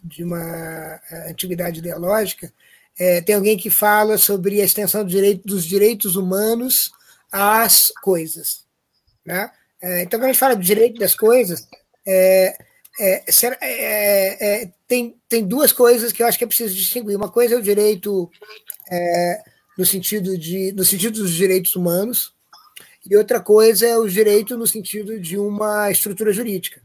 de uma, é, Antiguidade Ideológica, é, tem alguém que fala sobre a extensão do direito, dos direitos humanos às coisas. Né? É, então, quando a gente fala do direito das coisas, é, é, tem, tem duas coisas que eu acho que é preciso distinguir. Uma coisa é o direito no, sentido de, no sentido dos direitos humanos, e outra coisa é o direito no sentido de uma estrutura jurídica.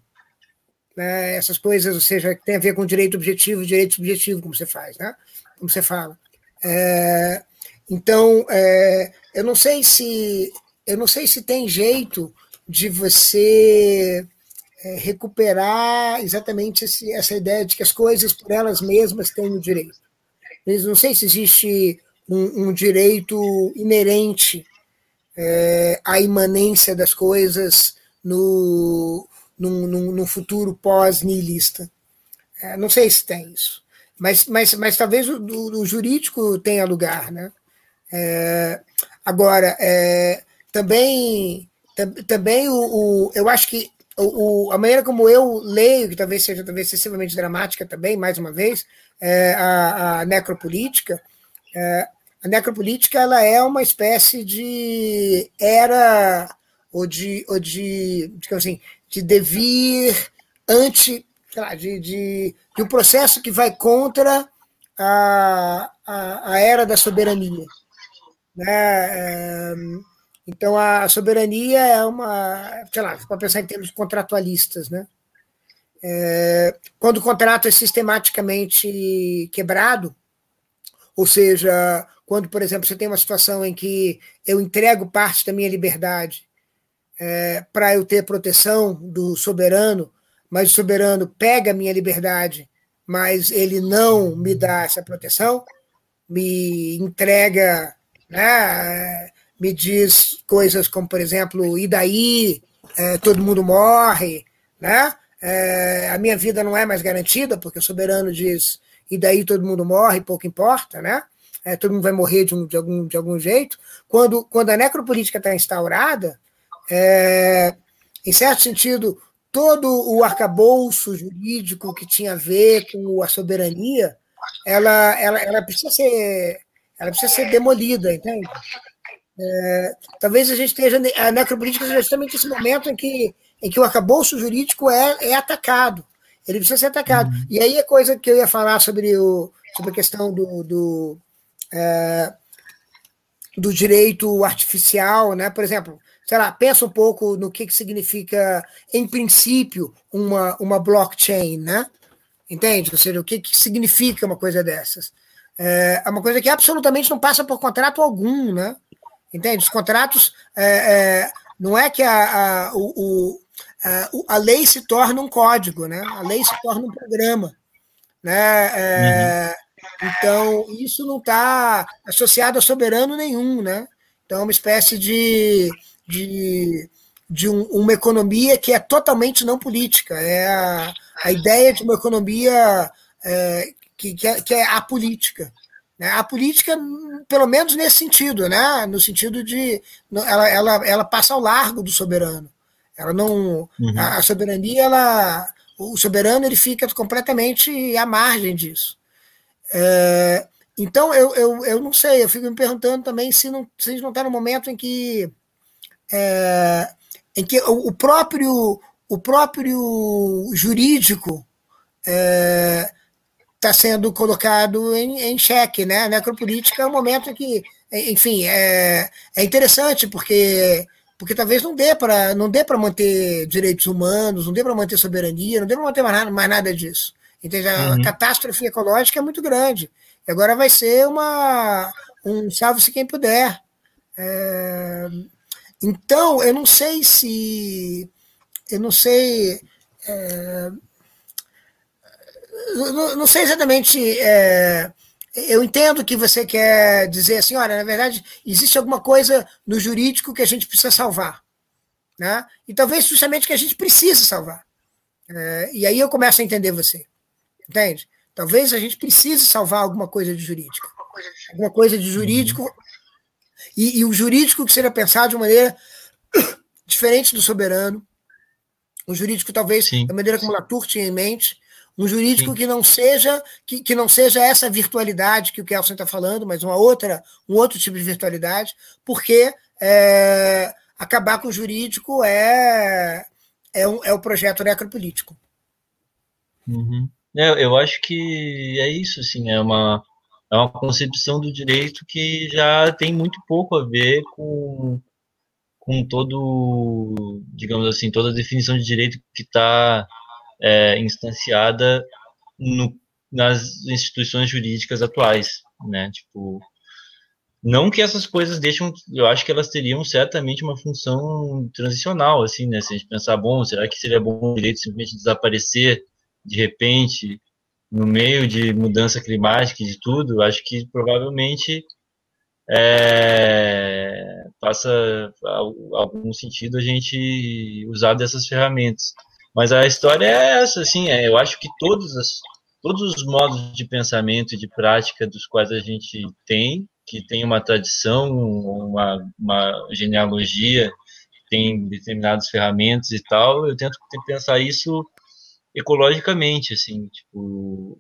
Né? Essas coisas, ou seja, tem a ver com direito objetivo direito subjetivo, como você faz, né? como você fala. É, então, é, eu não sei se eu não sei se tem jeito de você é, recuperar exatamente esse, essa ideia de que as coisas por elas mesmas têm o direito. não sei se existe um, um direito inerente é, à imanência das coisas no, num, num, num futuro pós-nihilista. É, não sei se tem isso. Mas, mas, mas talvez o, o jurídico tenha lugar. Né? É, agora, é, também, também o, o, eu acho que o, o, a maneira como eu leio, que talvez seja talvez excessivamente dramática também, mais uma vez, é, a, a, necropolítica, é, a necropolítica ela é uma espécie de era ou de, ou de digamos assim, de devir anti, de, de, de um processo que vai contra a, a, a era da soberania. Né? É, então, a soberania é uma, sei lá, para pensar em termos contratualistas, né? É, quando o contrato é sistematicamente quebrado, ou seja, quando, por exemplo, você tem uma situação em que eu entrego parte da minha liberdade é, para eu ter proteção do soberano, mas o soberano pega a minha liberdade, mas ele não me dá essa proteção, me entrega né, me diz coisas como, por exemplo, e daí é, todo mundo morre, né? É, a minha vida não é mais garantida, porque o soberano diz e daí todo mundo morre, pouco importa, né? É, todo mundo vai morrer de, um, de, algum, de algum jeito. Quando, quando a necropolítica está instaurada, é, em certo sentido, todo o arcabouço jurídico que tinha a ver com a soberania, ela, ela, ela precisa ser ela precisa ser demolida, entende? É, talvez a gente esteja. A necropolítica seja justamente esse momento em que, em que o arcabouço jurídico é, é atacado. Ele precisa ser atacado. Uhum. E aí é coisa que eu ia falar sobre, o, sobre a questão do, do, é, do direito artificial, né? Por exemplo, sei lá, pensa um pouco no que, que significa, em princípio, uma, uma blockchain, né? Entende? Ou seja, o que, que significa uma coisa dessas? é, é uma coisa que absolutamente não passa por contrato algum, né? Entende? Os contratos é, é, não é que a, a, o, a, a, lei se torna um código, né? A lei se torna um programa, né? É, uhum. Então isso não está associado a soberano nenhum, né? Então é uma espécie de, de, de um, uma economia que é totalmente não política. É a, a ideia de uma economia é, que, que, é, que é apolítica. Né? A política, pelo menos nesse sentido, né? no sentido de ela, ela, ela passa ao largo do soberano. Ela não, uhum. a, a, soberania, ela, o soberano ele fica completamente à margem disso. É, então eu, eu, eu não sei, eu fico me perguntando também se, não, se a gente não está no momento em que é, em que o, próprio o próprio jurídico é, está sendo colocado em, em xeque, né? A necropolítica é um momento em que, enfim, é, é interessante porque porque talvez não dê para não dê para manter direitos humanos, não dê para manter soberania, não dê para manter mais nada, mais nada disso. Entende? A uhum. catástrofe ecológica é muito grande. E agora vai ser uma um salve-se quem puder. É, então, eu não sei se eu não sei é, não, não sei exatamente. É, eu entendo que você quer dizer assim, olha, na verdade, existe alguma coisa no jurídico que a gente precisa salvar. Né? E talvez justamente que a gente precise salvar. É, e aí eu começo a entender você. Entende? Talvez a gente precise salvar alguma coisa de jurídico. Alguma coisa de jurídico. E, e o jurídico que seja pensado de uma maneira diferente do soberano. O jurídico, talvez, Sim. da maneira como Latour tinha em mente, um jurídico Sim. que não seja que, que não seja essa virtualidade que o Kelson está falando, mas uma outra, um outro tipo de virtualidade, porque é, acabar com o jurídico é, é, um, é o projeto necropolítico. Uhum. É, eu acho que é isso, assim, é uma, é uma concepção do direito que já tem muito pouco a ver com, com todo, digamos assim, toda a definição de direito que está é, instanciada no, nas instituições jurídicas atuais, né? Tipo, não que essas coisas deixam, eu acho que elas teriam certamente uma função transicional, assim, né? Se a gente pensar, bom, será que seria bom o direito simplesmente desaparecer de repente no meio de mudança climática e de tudo? Acho que provavelmente é, passa algum sentido a gente usar dessas ferramentas. Mas a história é essa, assim, é, eu acho que todos, as, todos os modos de pensamento e de prática dos quais a gente tem, que tem uma tradição, uma, uma genealogia, tem determinadas ferramentas e tal, eu tento pensar isso ecologicamente, assim, tipo,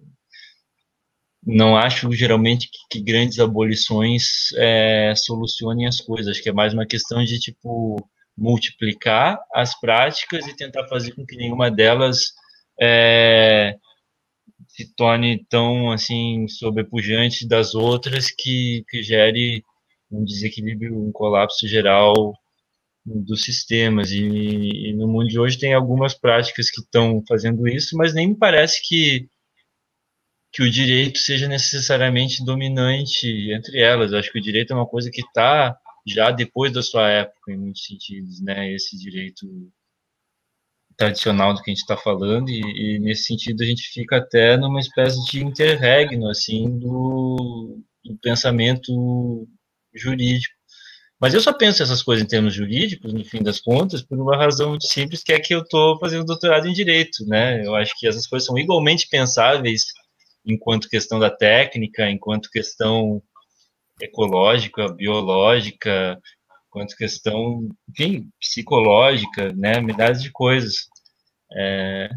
não acho geralmente que, que grandes abolições é, solucionem as coisas, acho que é mais uma questão de, tipo, multiplicar as práticas e tentar fazer com que nenhuma delas é, se torne tão assim sobrepujante das outras que, que gere um desequilíbrio, um colapso geral dos sistemas. E, e no mundo de hoje tem algumas práticas que estão fazendo isso, mas nem me parece que que o direito seja necessariamente dominante entre elas. Acho que o direito é uma coisa que está já depois da sua época, em muitos sentidos, né? Esse direito tradicional do que a gente está falando, e, e, nesse sentido a gente fica até numa espécie de interregno, assim, do, do pensamento jurídico. Mas eu só penso essas coisas em termos jurídicos, no fim das contas, por uma razão muito simples, que é que eu estou fazendo doutorado em direito, né? Eu acho que essas coisas são igualmente pensáveis enquanto questão da técnica, enquanto questão ecológica, biológica, quanto questão, enfim, psicológica, né, milhares de coisas. É,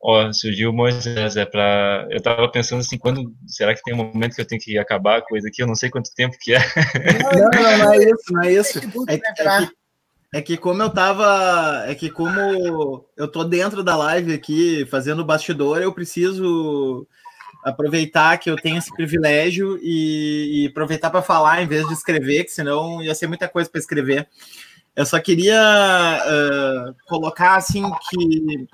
ó, surgiu o Moisés, é para eu estava pensando assim, quando será que tem um momento que eu tenho que acabar a coisa aqui? Eu não sei quanto tempo que é. Não, não, não é isso, não é isso. É, é, que, é que como eu tava, é que como eu tô dentro da live aqui fazendo bastidor, eu preciso aproveitar que eu tenho esse privilégio e, e aproveitar para falar em vez de escrever, que senão ia ser muita coisa para escrever. Eu só queria uh, colocar assim que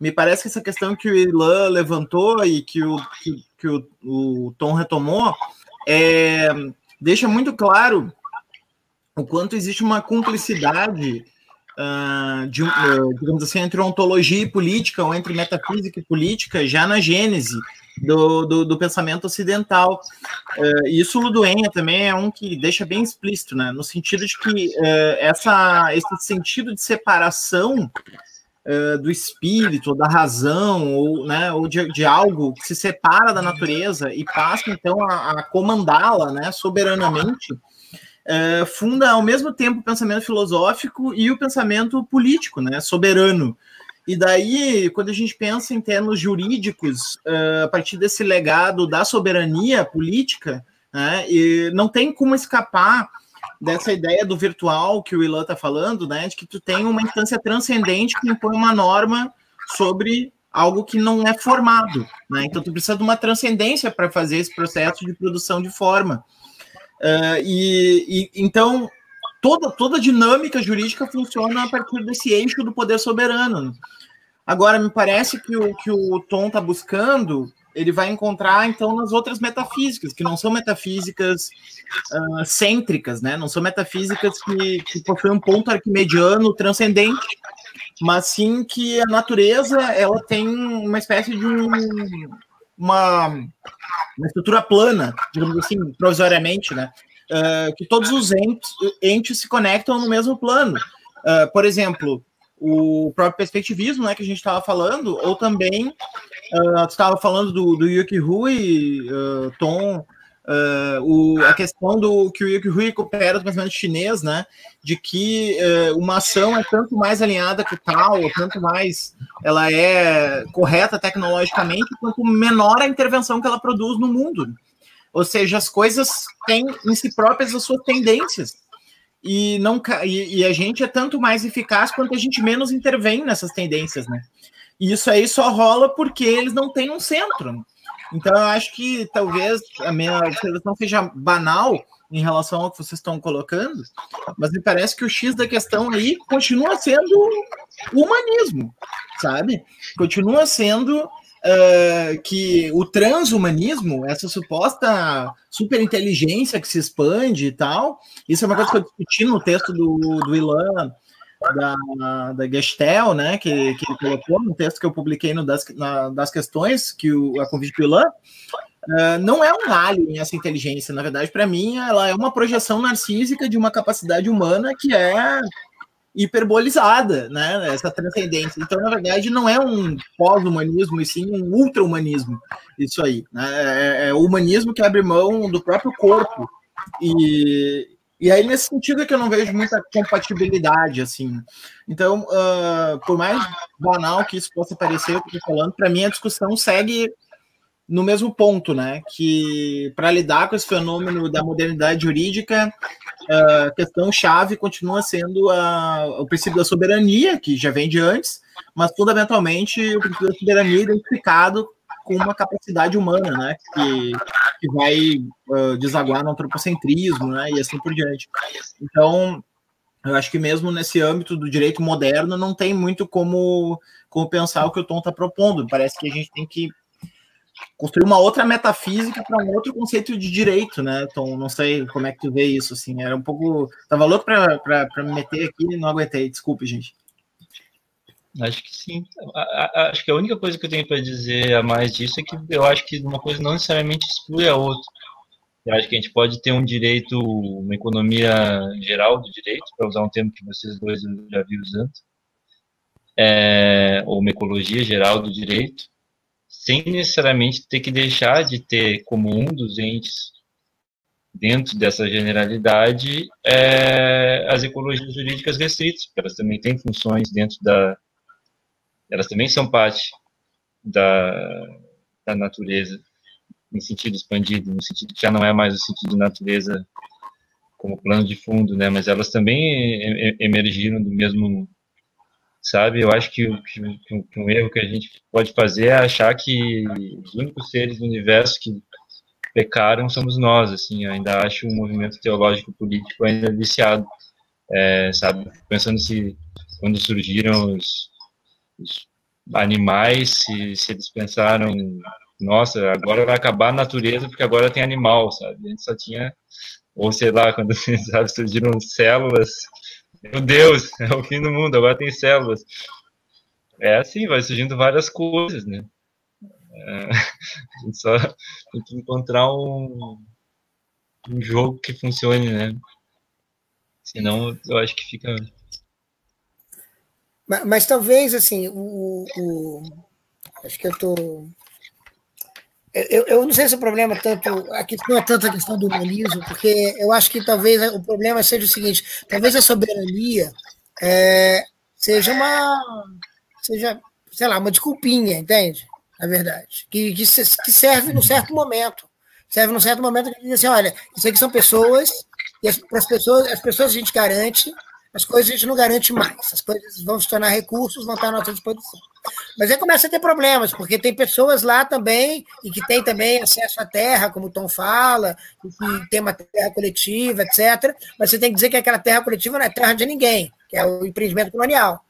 me parece que essa questão que o Ilan levantou e que o, que, que o, o Tom retomou é, deixa muito claro o quanto existe uma cumplicidade uh, de, uh, digamos assim, entre ontologia e política, ou entre metafísica e política, já na gênese do, do, do pensamento ocidental. Uh, e isso Luduenha também é um que deixa bem explícito, né? no sentido de que essa, esse sentido de separação do espírito, da razão, ou, né, ou de, de, algo que se separa da natureza e passa então a, a comandá-la né, soberanamente, é, funda ao mesmo tempo o pensamento filosófico e o pensamento político, né, soberano. E daí, quando a gente pensa em termos jurídicos, uh, a partir desse legado da soberania política, né, não tem como escapar dessa ideia do virtual que o Ilan está falando, né, de que tu tem uma instância transcendente que impõe uma norma sobre algo que não é formado, né? Então tu precisa de uma transcendência para fazer esse processo de produção de forma. Uh, e, e, então toda toda dinâmica jurídica funciona a partir desse eixo do poder soberano. Agora me parece que o que o Tom está buscando ele vai encontrar então nas outras metafísicas que não são metafísicas uh, cêntricas, né? Não são metafísicas que, que possuem um ponto arquimediano transcendente, mas sim que a natureza ela tem uma espécie de um, uma, uma estrutura plana, digamos assim, provisoriamente, né? Uh, que todos os entes, entes, se conectam no mesmo plano. Uh, por exemplo, o próprio perspectivismo, né, que a gente estava falando, ou também uh, tu estava falando do, do Yuki Hui, Tom, Uh, o, a questão do que o Yuki Hui coopera do pensamento chinês, né, de que uh, uma ação é tanto mais alinhada com tal, tanto mais ela é correta tecnologicamente, quanto menor a intervenção que ela produz no mundo. Ou seja, as coisas têm em si próprias as suas tendências. E, não, e, e a gente é tanto mais eficaz quanto a gente menos intervém nessas tendências, né? E isso aí só rola porque eles não têm um centro. Então, eu acho que talvez a minha observação seja banal em relação ao que vocês estão colocando, mas me parece que o X da questão aí continua sendo o humanismo, sabe? Continua sendo uh, que o transhumanismo, essa suposta superinteligência que se expande e tal, isso é uma coisa que eu discuti no texto do, do Ilan da, da Gestel, né, que, que ele colocou no texto que eu publiquei no das, na, das questões, que o, a convite do Ilan, uh, não é um alien essa inteligência. Na verdade, para mim, ela é uma projeção narcísica de uma capacidade humana que é hiperbolizada, né, essa transcendência. Então, na verdade, não é um pós-humanismo, e sim um ultra-humanismo, isso aí. Né? É, é o humanismo que abre mão do próprio corpo e, e aí, nesse sentido, é que eu não vejo muita compatibilidade, assim. Então, uh, por mais banal que isso possa parecer, eu estou falando, para mim a discussão segue no mesmo ponto, né? Que para lidar com esse fenômeno da modernidade jurídica, a questão chave continua sendo a, o princípio da soberania, que já vem de antes, mas fundamentalmente o princípio da soberania identificado com uma capacidade humana, né? Que, que vai uh, desaguar no antropocentrismo, né? E assim por diante. Então, eu acho que mesmo nesse âmbito do direito moderno não tem muito como, como pensar o que o Tom está propondo. Parece que a gente tem que construir uma outra metafísica para um outro conceito de direito, né, Tom? Não sei como é que tu vê isso, assim. Era um pouco. Tava louco para me meter aqui e não aguentei. Desculpe, gente. Acho que sim. Acho que a única coisa que eu tenho para dizer a mais disso é que eu acho que uma coisa não necessariamente exclui a outra. Eu acho que a gente pode ter um direito, uma economia geral do direito, para usar um termo que vocês dois já vi usando, é, ou uma ecologia geral do direito, sem necessariamente ter que deixar de ter como um dos entes dentro dessa generalidade é, as ecologias jurídicas restritas, porque elas também têm funções dentro da, elas também são parte da, da natureza em sentido expandido, no sentido que já não é mais o sentido de natureza como plano de fundo, né? Mas elas também emergiram do mesmo, sabe? Eu acho que, que, que um erro que a gente pode fazer é achar que os únicos seres do universo que pecaram somos nós, assim. Ainda acho um movimento teológico político ainda viciado, é, sabe? Pensando se quando surgiram os os animais, se, se eles pensaram nossa, agora vai acabar a natureza porque agora tem animal, sabe? A gente só tinha, ou sei lá, quando sabe, surgiram células, meu Deus, é o fim do mundo, agora tem células. É assim, vai surgindo várias coisas, né? É, a gente só tem que encontrar um, um jogo que funcione, né? Senão eu acho que fica. Mas, mas talvez, assim, o, o, Acho que eu estou. Eu, eu não sei se o problema é tanto. Aqui não é tanto a questão do humanismo, porque eu acho que talvez o problema seja o seguinte: talvez a soberania é, seja uma. seja, sei lá, uma desculpinha, entende? Na verdade. Que, que, que serve num certo momento. Serve num certo momento que diz assim: olha, isso aqui são pessoas, e as, as pessoas, as pessoas a gente garante as coisas a gente não garante mais. As coisas vão se tornar recursos, vão estar à nossa disposição. Mas aí começa a ter problemas, porque tem pessoas lá também, e que tem também acesso à terra, como o Tom fala, e que tem uma terra coletiva, etc. Mas você tem que dizer que aquela terra coletiva não é terra de ninguém, que é o empreendimento colonial.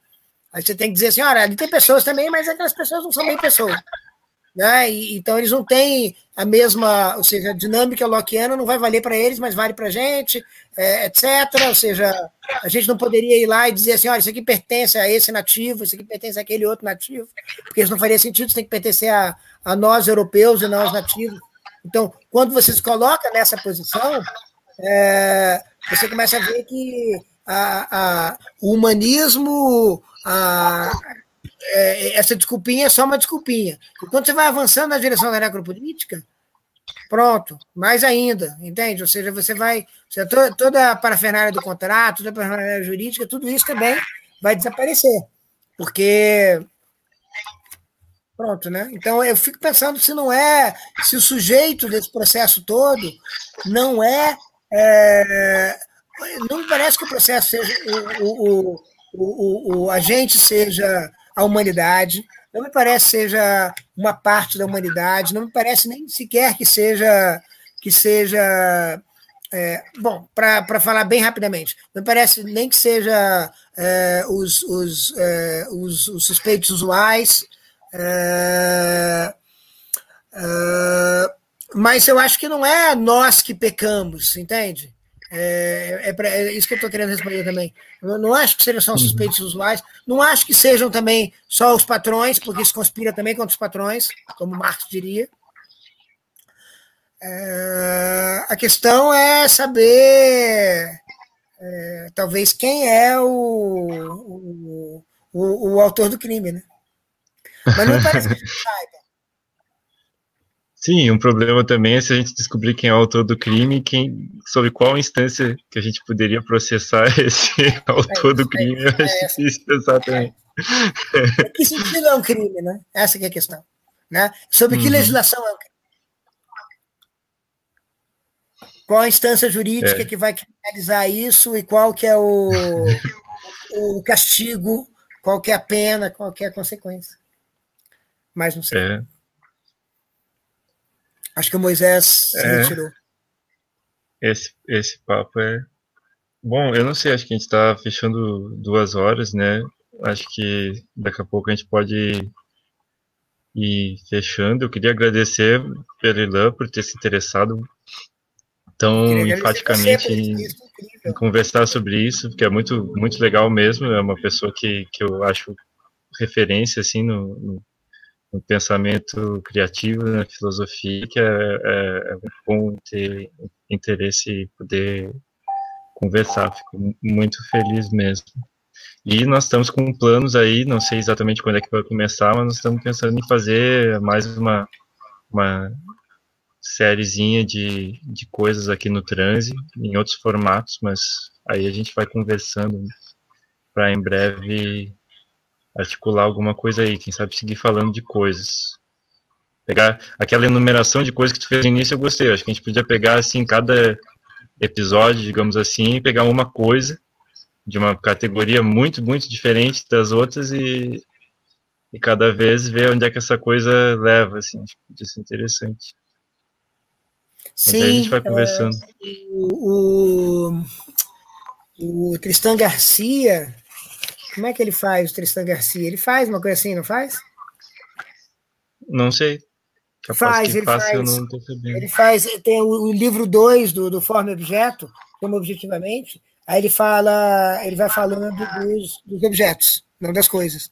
Aí você tem que dizer assim, olha, ali tem pessoas também, mas aquelas pessoas não são bem pessoas. Né? E, então eles não têm a mesma, ou seja, a dinâmica lockiana não vai valer para eles, mas vale para a gente, é, etc. Ou seja, a gente não poderia ir lá e dizer assim, olha, isso aqui pertence a esse nativo, isso aqui pertence àquele outro nativo, porque isso não faria sentido, isso tem que pertencer a, a nós europeus e não aos nativos. Então, quando você se coloca nessa posição, é, você começa a ver que a, a, o humanismo, a, é, essa desculpinha é só uma desculpinha. Quando você vai avançando na direção da necropolítica, pronto, mais ainda, entende? Ou seja, você vai. Você, toda, toda a parafernália do contrato, toda a parafernália jurídica, tudo isso também vai desaparecer. Porque. Pronto, né? Então eu fico pensando se não é. Se o sujeito desse processo todo não é. é não me parece que o processo seja. O, o, o, o, o agente seja a humanidade, não me parece seja uma parte da humanidade, não me parece nem sequer que seja que seja é, bom, para falar bem rapidamente, não me parece nem que seja é, os, os, é, os, os, suspeitos usuais, é, é, mas eu acho que não é nós que pecamos, entende? É, é, pra, é isso que eu estou querendo responder também. Eu não acho que sejam só os uhum. suspeitos usuais, não acho que sejam também só os patrões, porque isso conspira também contra os patrões, como Marx diria. É, a questão é saber, é, talvez, quem é o, o, o, o, autor do crime, né? Mas não parece que a gente saiba. Sim, um problema também é se a gente descobrir quem é o autor do crime, quem, sobre qual instância que a gente poderia processar esse autor é, do crime. É, eu acho é, difícil pensar também. É. Que sentido é um crime, né? Essa é a questão. Né? Sobre que uhum. legislação é um crime? Qual a instância jurídica é. que vai criminalizar isso e qual que é o, o castigo, qual que é a pena, qual que é a consequência? Mas não sei. É. Acho que o Moisés se é, retirou. Esse, esse papo é. Bom, eu não sei, acho que a gente está fechando duas horas, né? Acho que daqui a pouco a gente pode ir fechando. Eu queria agradecer pela Ilan por ter se interessado tão enfaticamente em, em, conversar sobre isso, que é muito, muito legal mesmo. É uma pessoa que, que eu acho referência assim no, no no pensamento criativo, na filosofia, que é, é, é bom ter interesse e poder conversar. Fico muito feliz mesmo. E nós estamos com planos aí, não sei exatamente quando é que vai começar, mas nós estamos pensando em fazer mais uma, uma sériezinha de, de coisas aqui no transe, em outros formatos, mas aí a gente vai conversando para em breve articular alguma coisa aí, quem sabe seguir falando de coisas. Pegar aquela enumeração de coisas que tu fez no início, eu gostei. Acho que a gente podia pegar, assim, cada episódio, digamos assim, pegar uma coisa de uma categoria muito, muito diferente das outras e, e cada vez ver onde é que essa coisa leva, assim. Acho que podia ser interessante. Sim, a gente vai conversando. É, o, o, o Tristan Garcia, como é que ele faz, o Tristan Garcia? Ele faz uma coisa assim, não faz? Não sei. faz, ele faz, ele faz, tem o, o livro 2 do, do Forma Objeto, como objetivamente, aí ele fala, ele vai falando dos, dos objetos, não das coisas.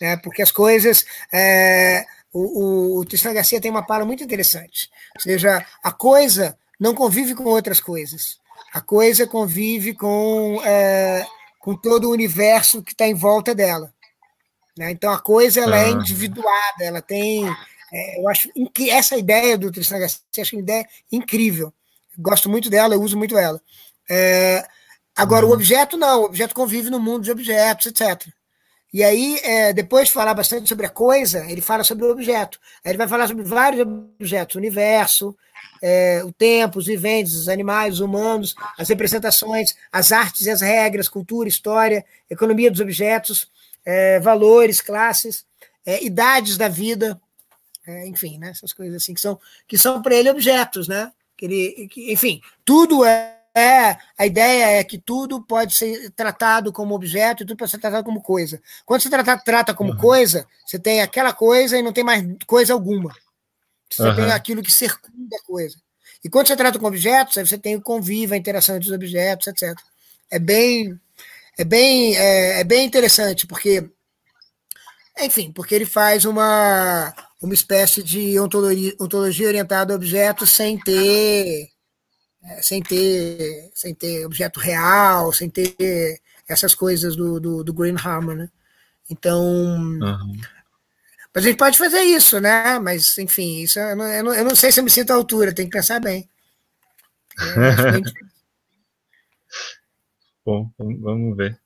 Né? Porque as coisas. É, o, o, o Tristan Garcia tem uma palavra muito interessante. Ou seja, a coisa não convive com outras coisas. A coisa convive com, é, com todo o universo que está em volta dela. Né? Então a coisa ela é individuada, ela tem. É, eu acho que essa ideia do Tristan Garcia, acho uma ideia incrível. Gosto muito dela, eu uso muito ela. É, agora, uhum. o objeto não, o objeto convive no mundo de objetos, etc. E aí, é, depois de falar bastante sobre a coisa, ele fala sobre o objeto. Aí ele vai falar sobre vários objetos, o universo, é, o tempo, os viventes, os animais, os humanos, as representações, as artes e as regras, cultura, história, economia dos objetos, é, valores, classes, é, idades da vida, é, enfim, né, essas coisas assim que são, que são para ele objetos, né? Que ele, que, enfim, tudo é é, a ideia é que tudo pode ser tratado como objeto e tudo pode ser tratado como coisa. Quando você trata, trata como uhum. coisa, você tem aquela coisa e não tem mais coisa alguma. Você uhum. tem aquilo que circunda a coisa. E quando você trata com objetos, aí você tem o convívio, a interação entre os objetos, etc. É bem, é bem, é, é bem interessante, porque, enfim, porque ele faz uma, uma espécie de ontologia, ontologia orientada a objetos sem ter é, sem ter sem ter objeto real, sem ter essas coisas do, do, do Green Hammer, né? Então, uhum. mas a gente pode fazer isso, né? Mas, enfim, isso eu não, eu não, eu não sei se eu me sinto à altura, tem que pensar bem. É, Bom, vamos ver.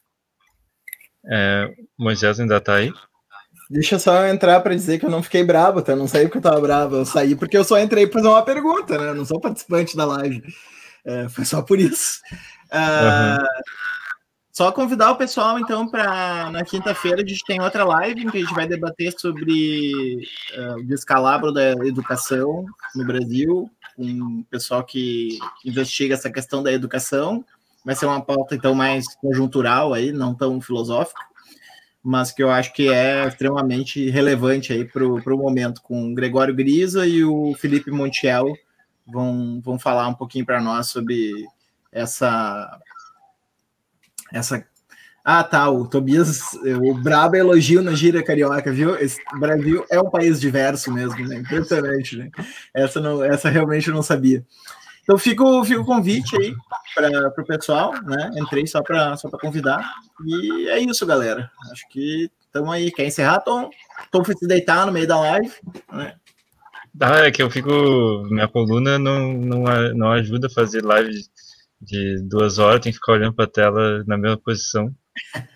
É, Moisés ainda está aí? Deixa eu só entrar para dizer que eu não fiquei bravo, tá? Eu não saí porque eu tava bravo, eu saí porque eu só entrei para fazer uma pergunta, né? Eu não sou participante da live. É, foi só por isso. Uh, uhum. Só convidar o pessoal, então, para na quinta-feira a gente tem outra live em que a gente vai debater sobre uh, o descalabro da educação no Brasil, com um pessoal que investiga essa questão da educação. Vai ser uma pauta, então, mais conjuntural aí, não tão filosófica mas que eu acho que é extremamente relevante aí para o momento, com o Gregório Grisa e o Felipe Montiel vão, vão falar um pouquinho para nós sobre essa essa ah, tá, o Tobias, o Brabo elogio na gira carioca, viu? Esse Brasil é um país diverso mesmo, né? Impressionante, né? Essa, não, essa realmente eu não sabia. Então fica, fica o convite aí para o pessoal, né? Entrei só para só convidar. E é isso, galera. Acho que estamos aí. Quer encerrar, Tom? Tom foi se deitar no meio da live. Né? Ah, é que eu fico. Minha coluna não, não, não ajuda a fazer live de duas horas, tem que ficar olhando para a tela na mesma posição.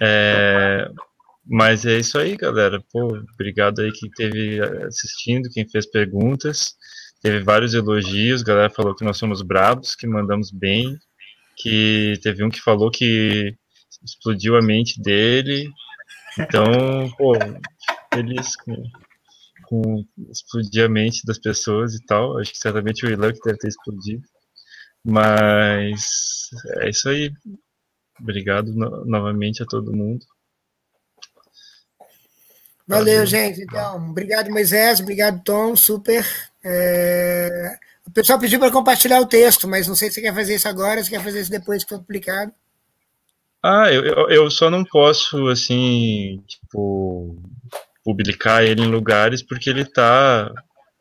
É, mas é isso aí, galera. Pô, obrigado aí quem esteve assistindo, quem fez perguntas. Teve vários elogios, a galera falou que nós somos bravos, que mandamos bem, que teve um que falou que explodiu a mente dele. Então, pô, feliz com, com explodir a mente das pessoas e tal. Acho que certamente o Ilan que deve ter explodido. Mas é isso aí. Obrigado no novamente a todo mundo. Valeu, Valeu, gente. Então, obrigado, Moisés. Obrigado, Tom. Super. É... O pessoal pediu para compartilhar o texto, mas não sei se você quer fazer isso agora, se quer fazer isso depois que for publicado. Ah, eu, eu só não posso, assim, tipo, publicar ele em lugares porque ele está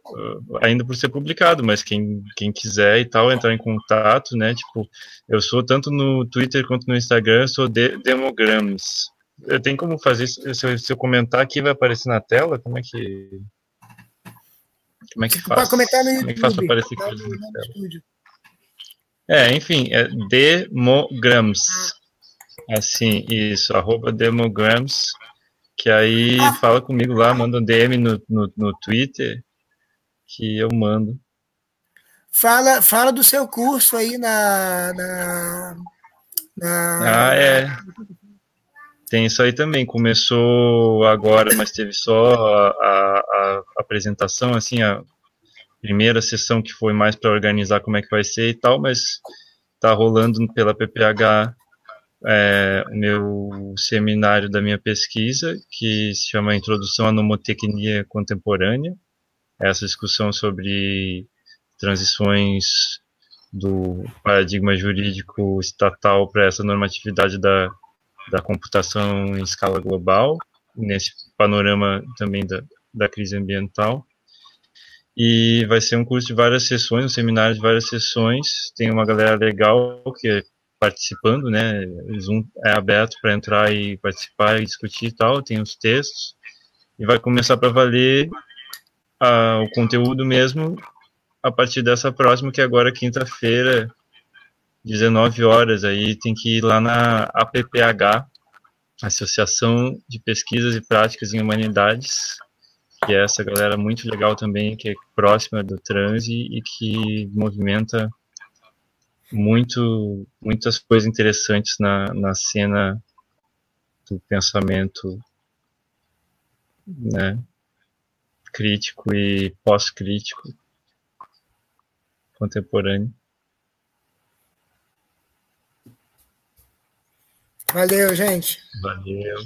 uh, ainda por ser publicado, mas quem, quem quiser e tal, entrar em contato, né, tipo, eu sou tanto no Twitter quanto no Instagram, eu sou de, Demograms. Eu tenho como fazer, eu, se eu comentar aqui, vai aparecer na tela? Como é que... Como é que faz? Pode comentar no YouTube. Como é que faz para aparecer na tela? É, enfim, é Demograms. Assim, isso, arroba Demograms, que aí ah. fala comigo lá, manda um DM no, no, no Twitter, que eu mando. Fala, fala do seu curso aí na, na, na... Ah, é. Tem isso aí também. Começou agora, mas teve só a, a, a apresentação, assim, a primeira sessão que foi mais para organizar como é que vai ser e tal, mas tá rolando pela PPH é, o meu seminário da minha pesquisa, que se chama Introdução à Nomotecnia Contemporânea, essa discussão sobre transições do paradigma jurídico estatal para essa normatividade da, da computação em escala global, nesse panorama também da, da crise ambiental. E vai ser um curso de várias sessões, um seminário de várias sessões. Tem uma galera legal que é participando, né? Zoom é aberto para entrar e participar e discutir e tal. Tem os textos. E vai começar para valer uh, o conteúdo mesmo a partir dessa próxima, que é agora quinta-feira, 19 horas. Aí tem que ir lá na APPH, Associação de Pesquisas e Práticas em Humanidades, que é essa galera muito legal também, que é próxima do transe e que movimenta muito, muitas coisas interessantes na, na cena do pensamento né, crítico e pós-crítico contemporâneo. Valeu, gente. Valeu.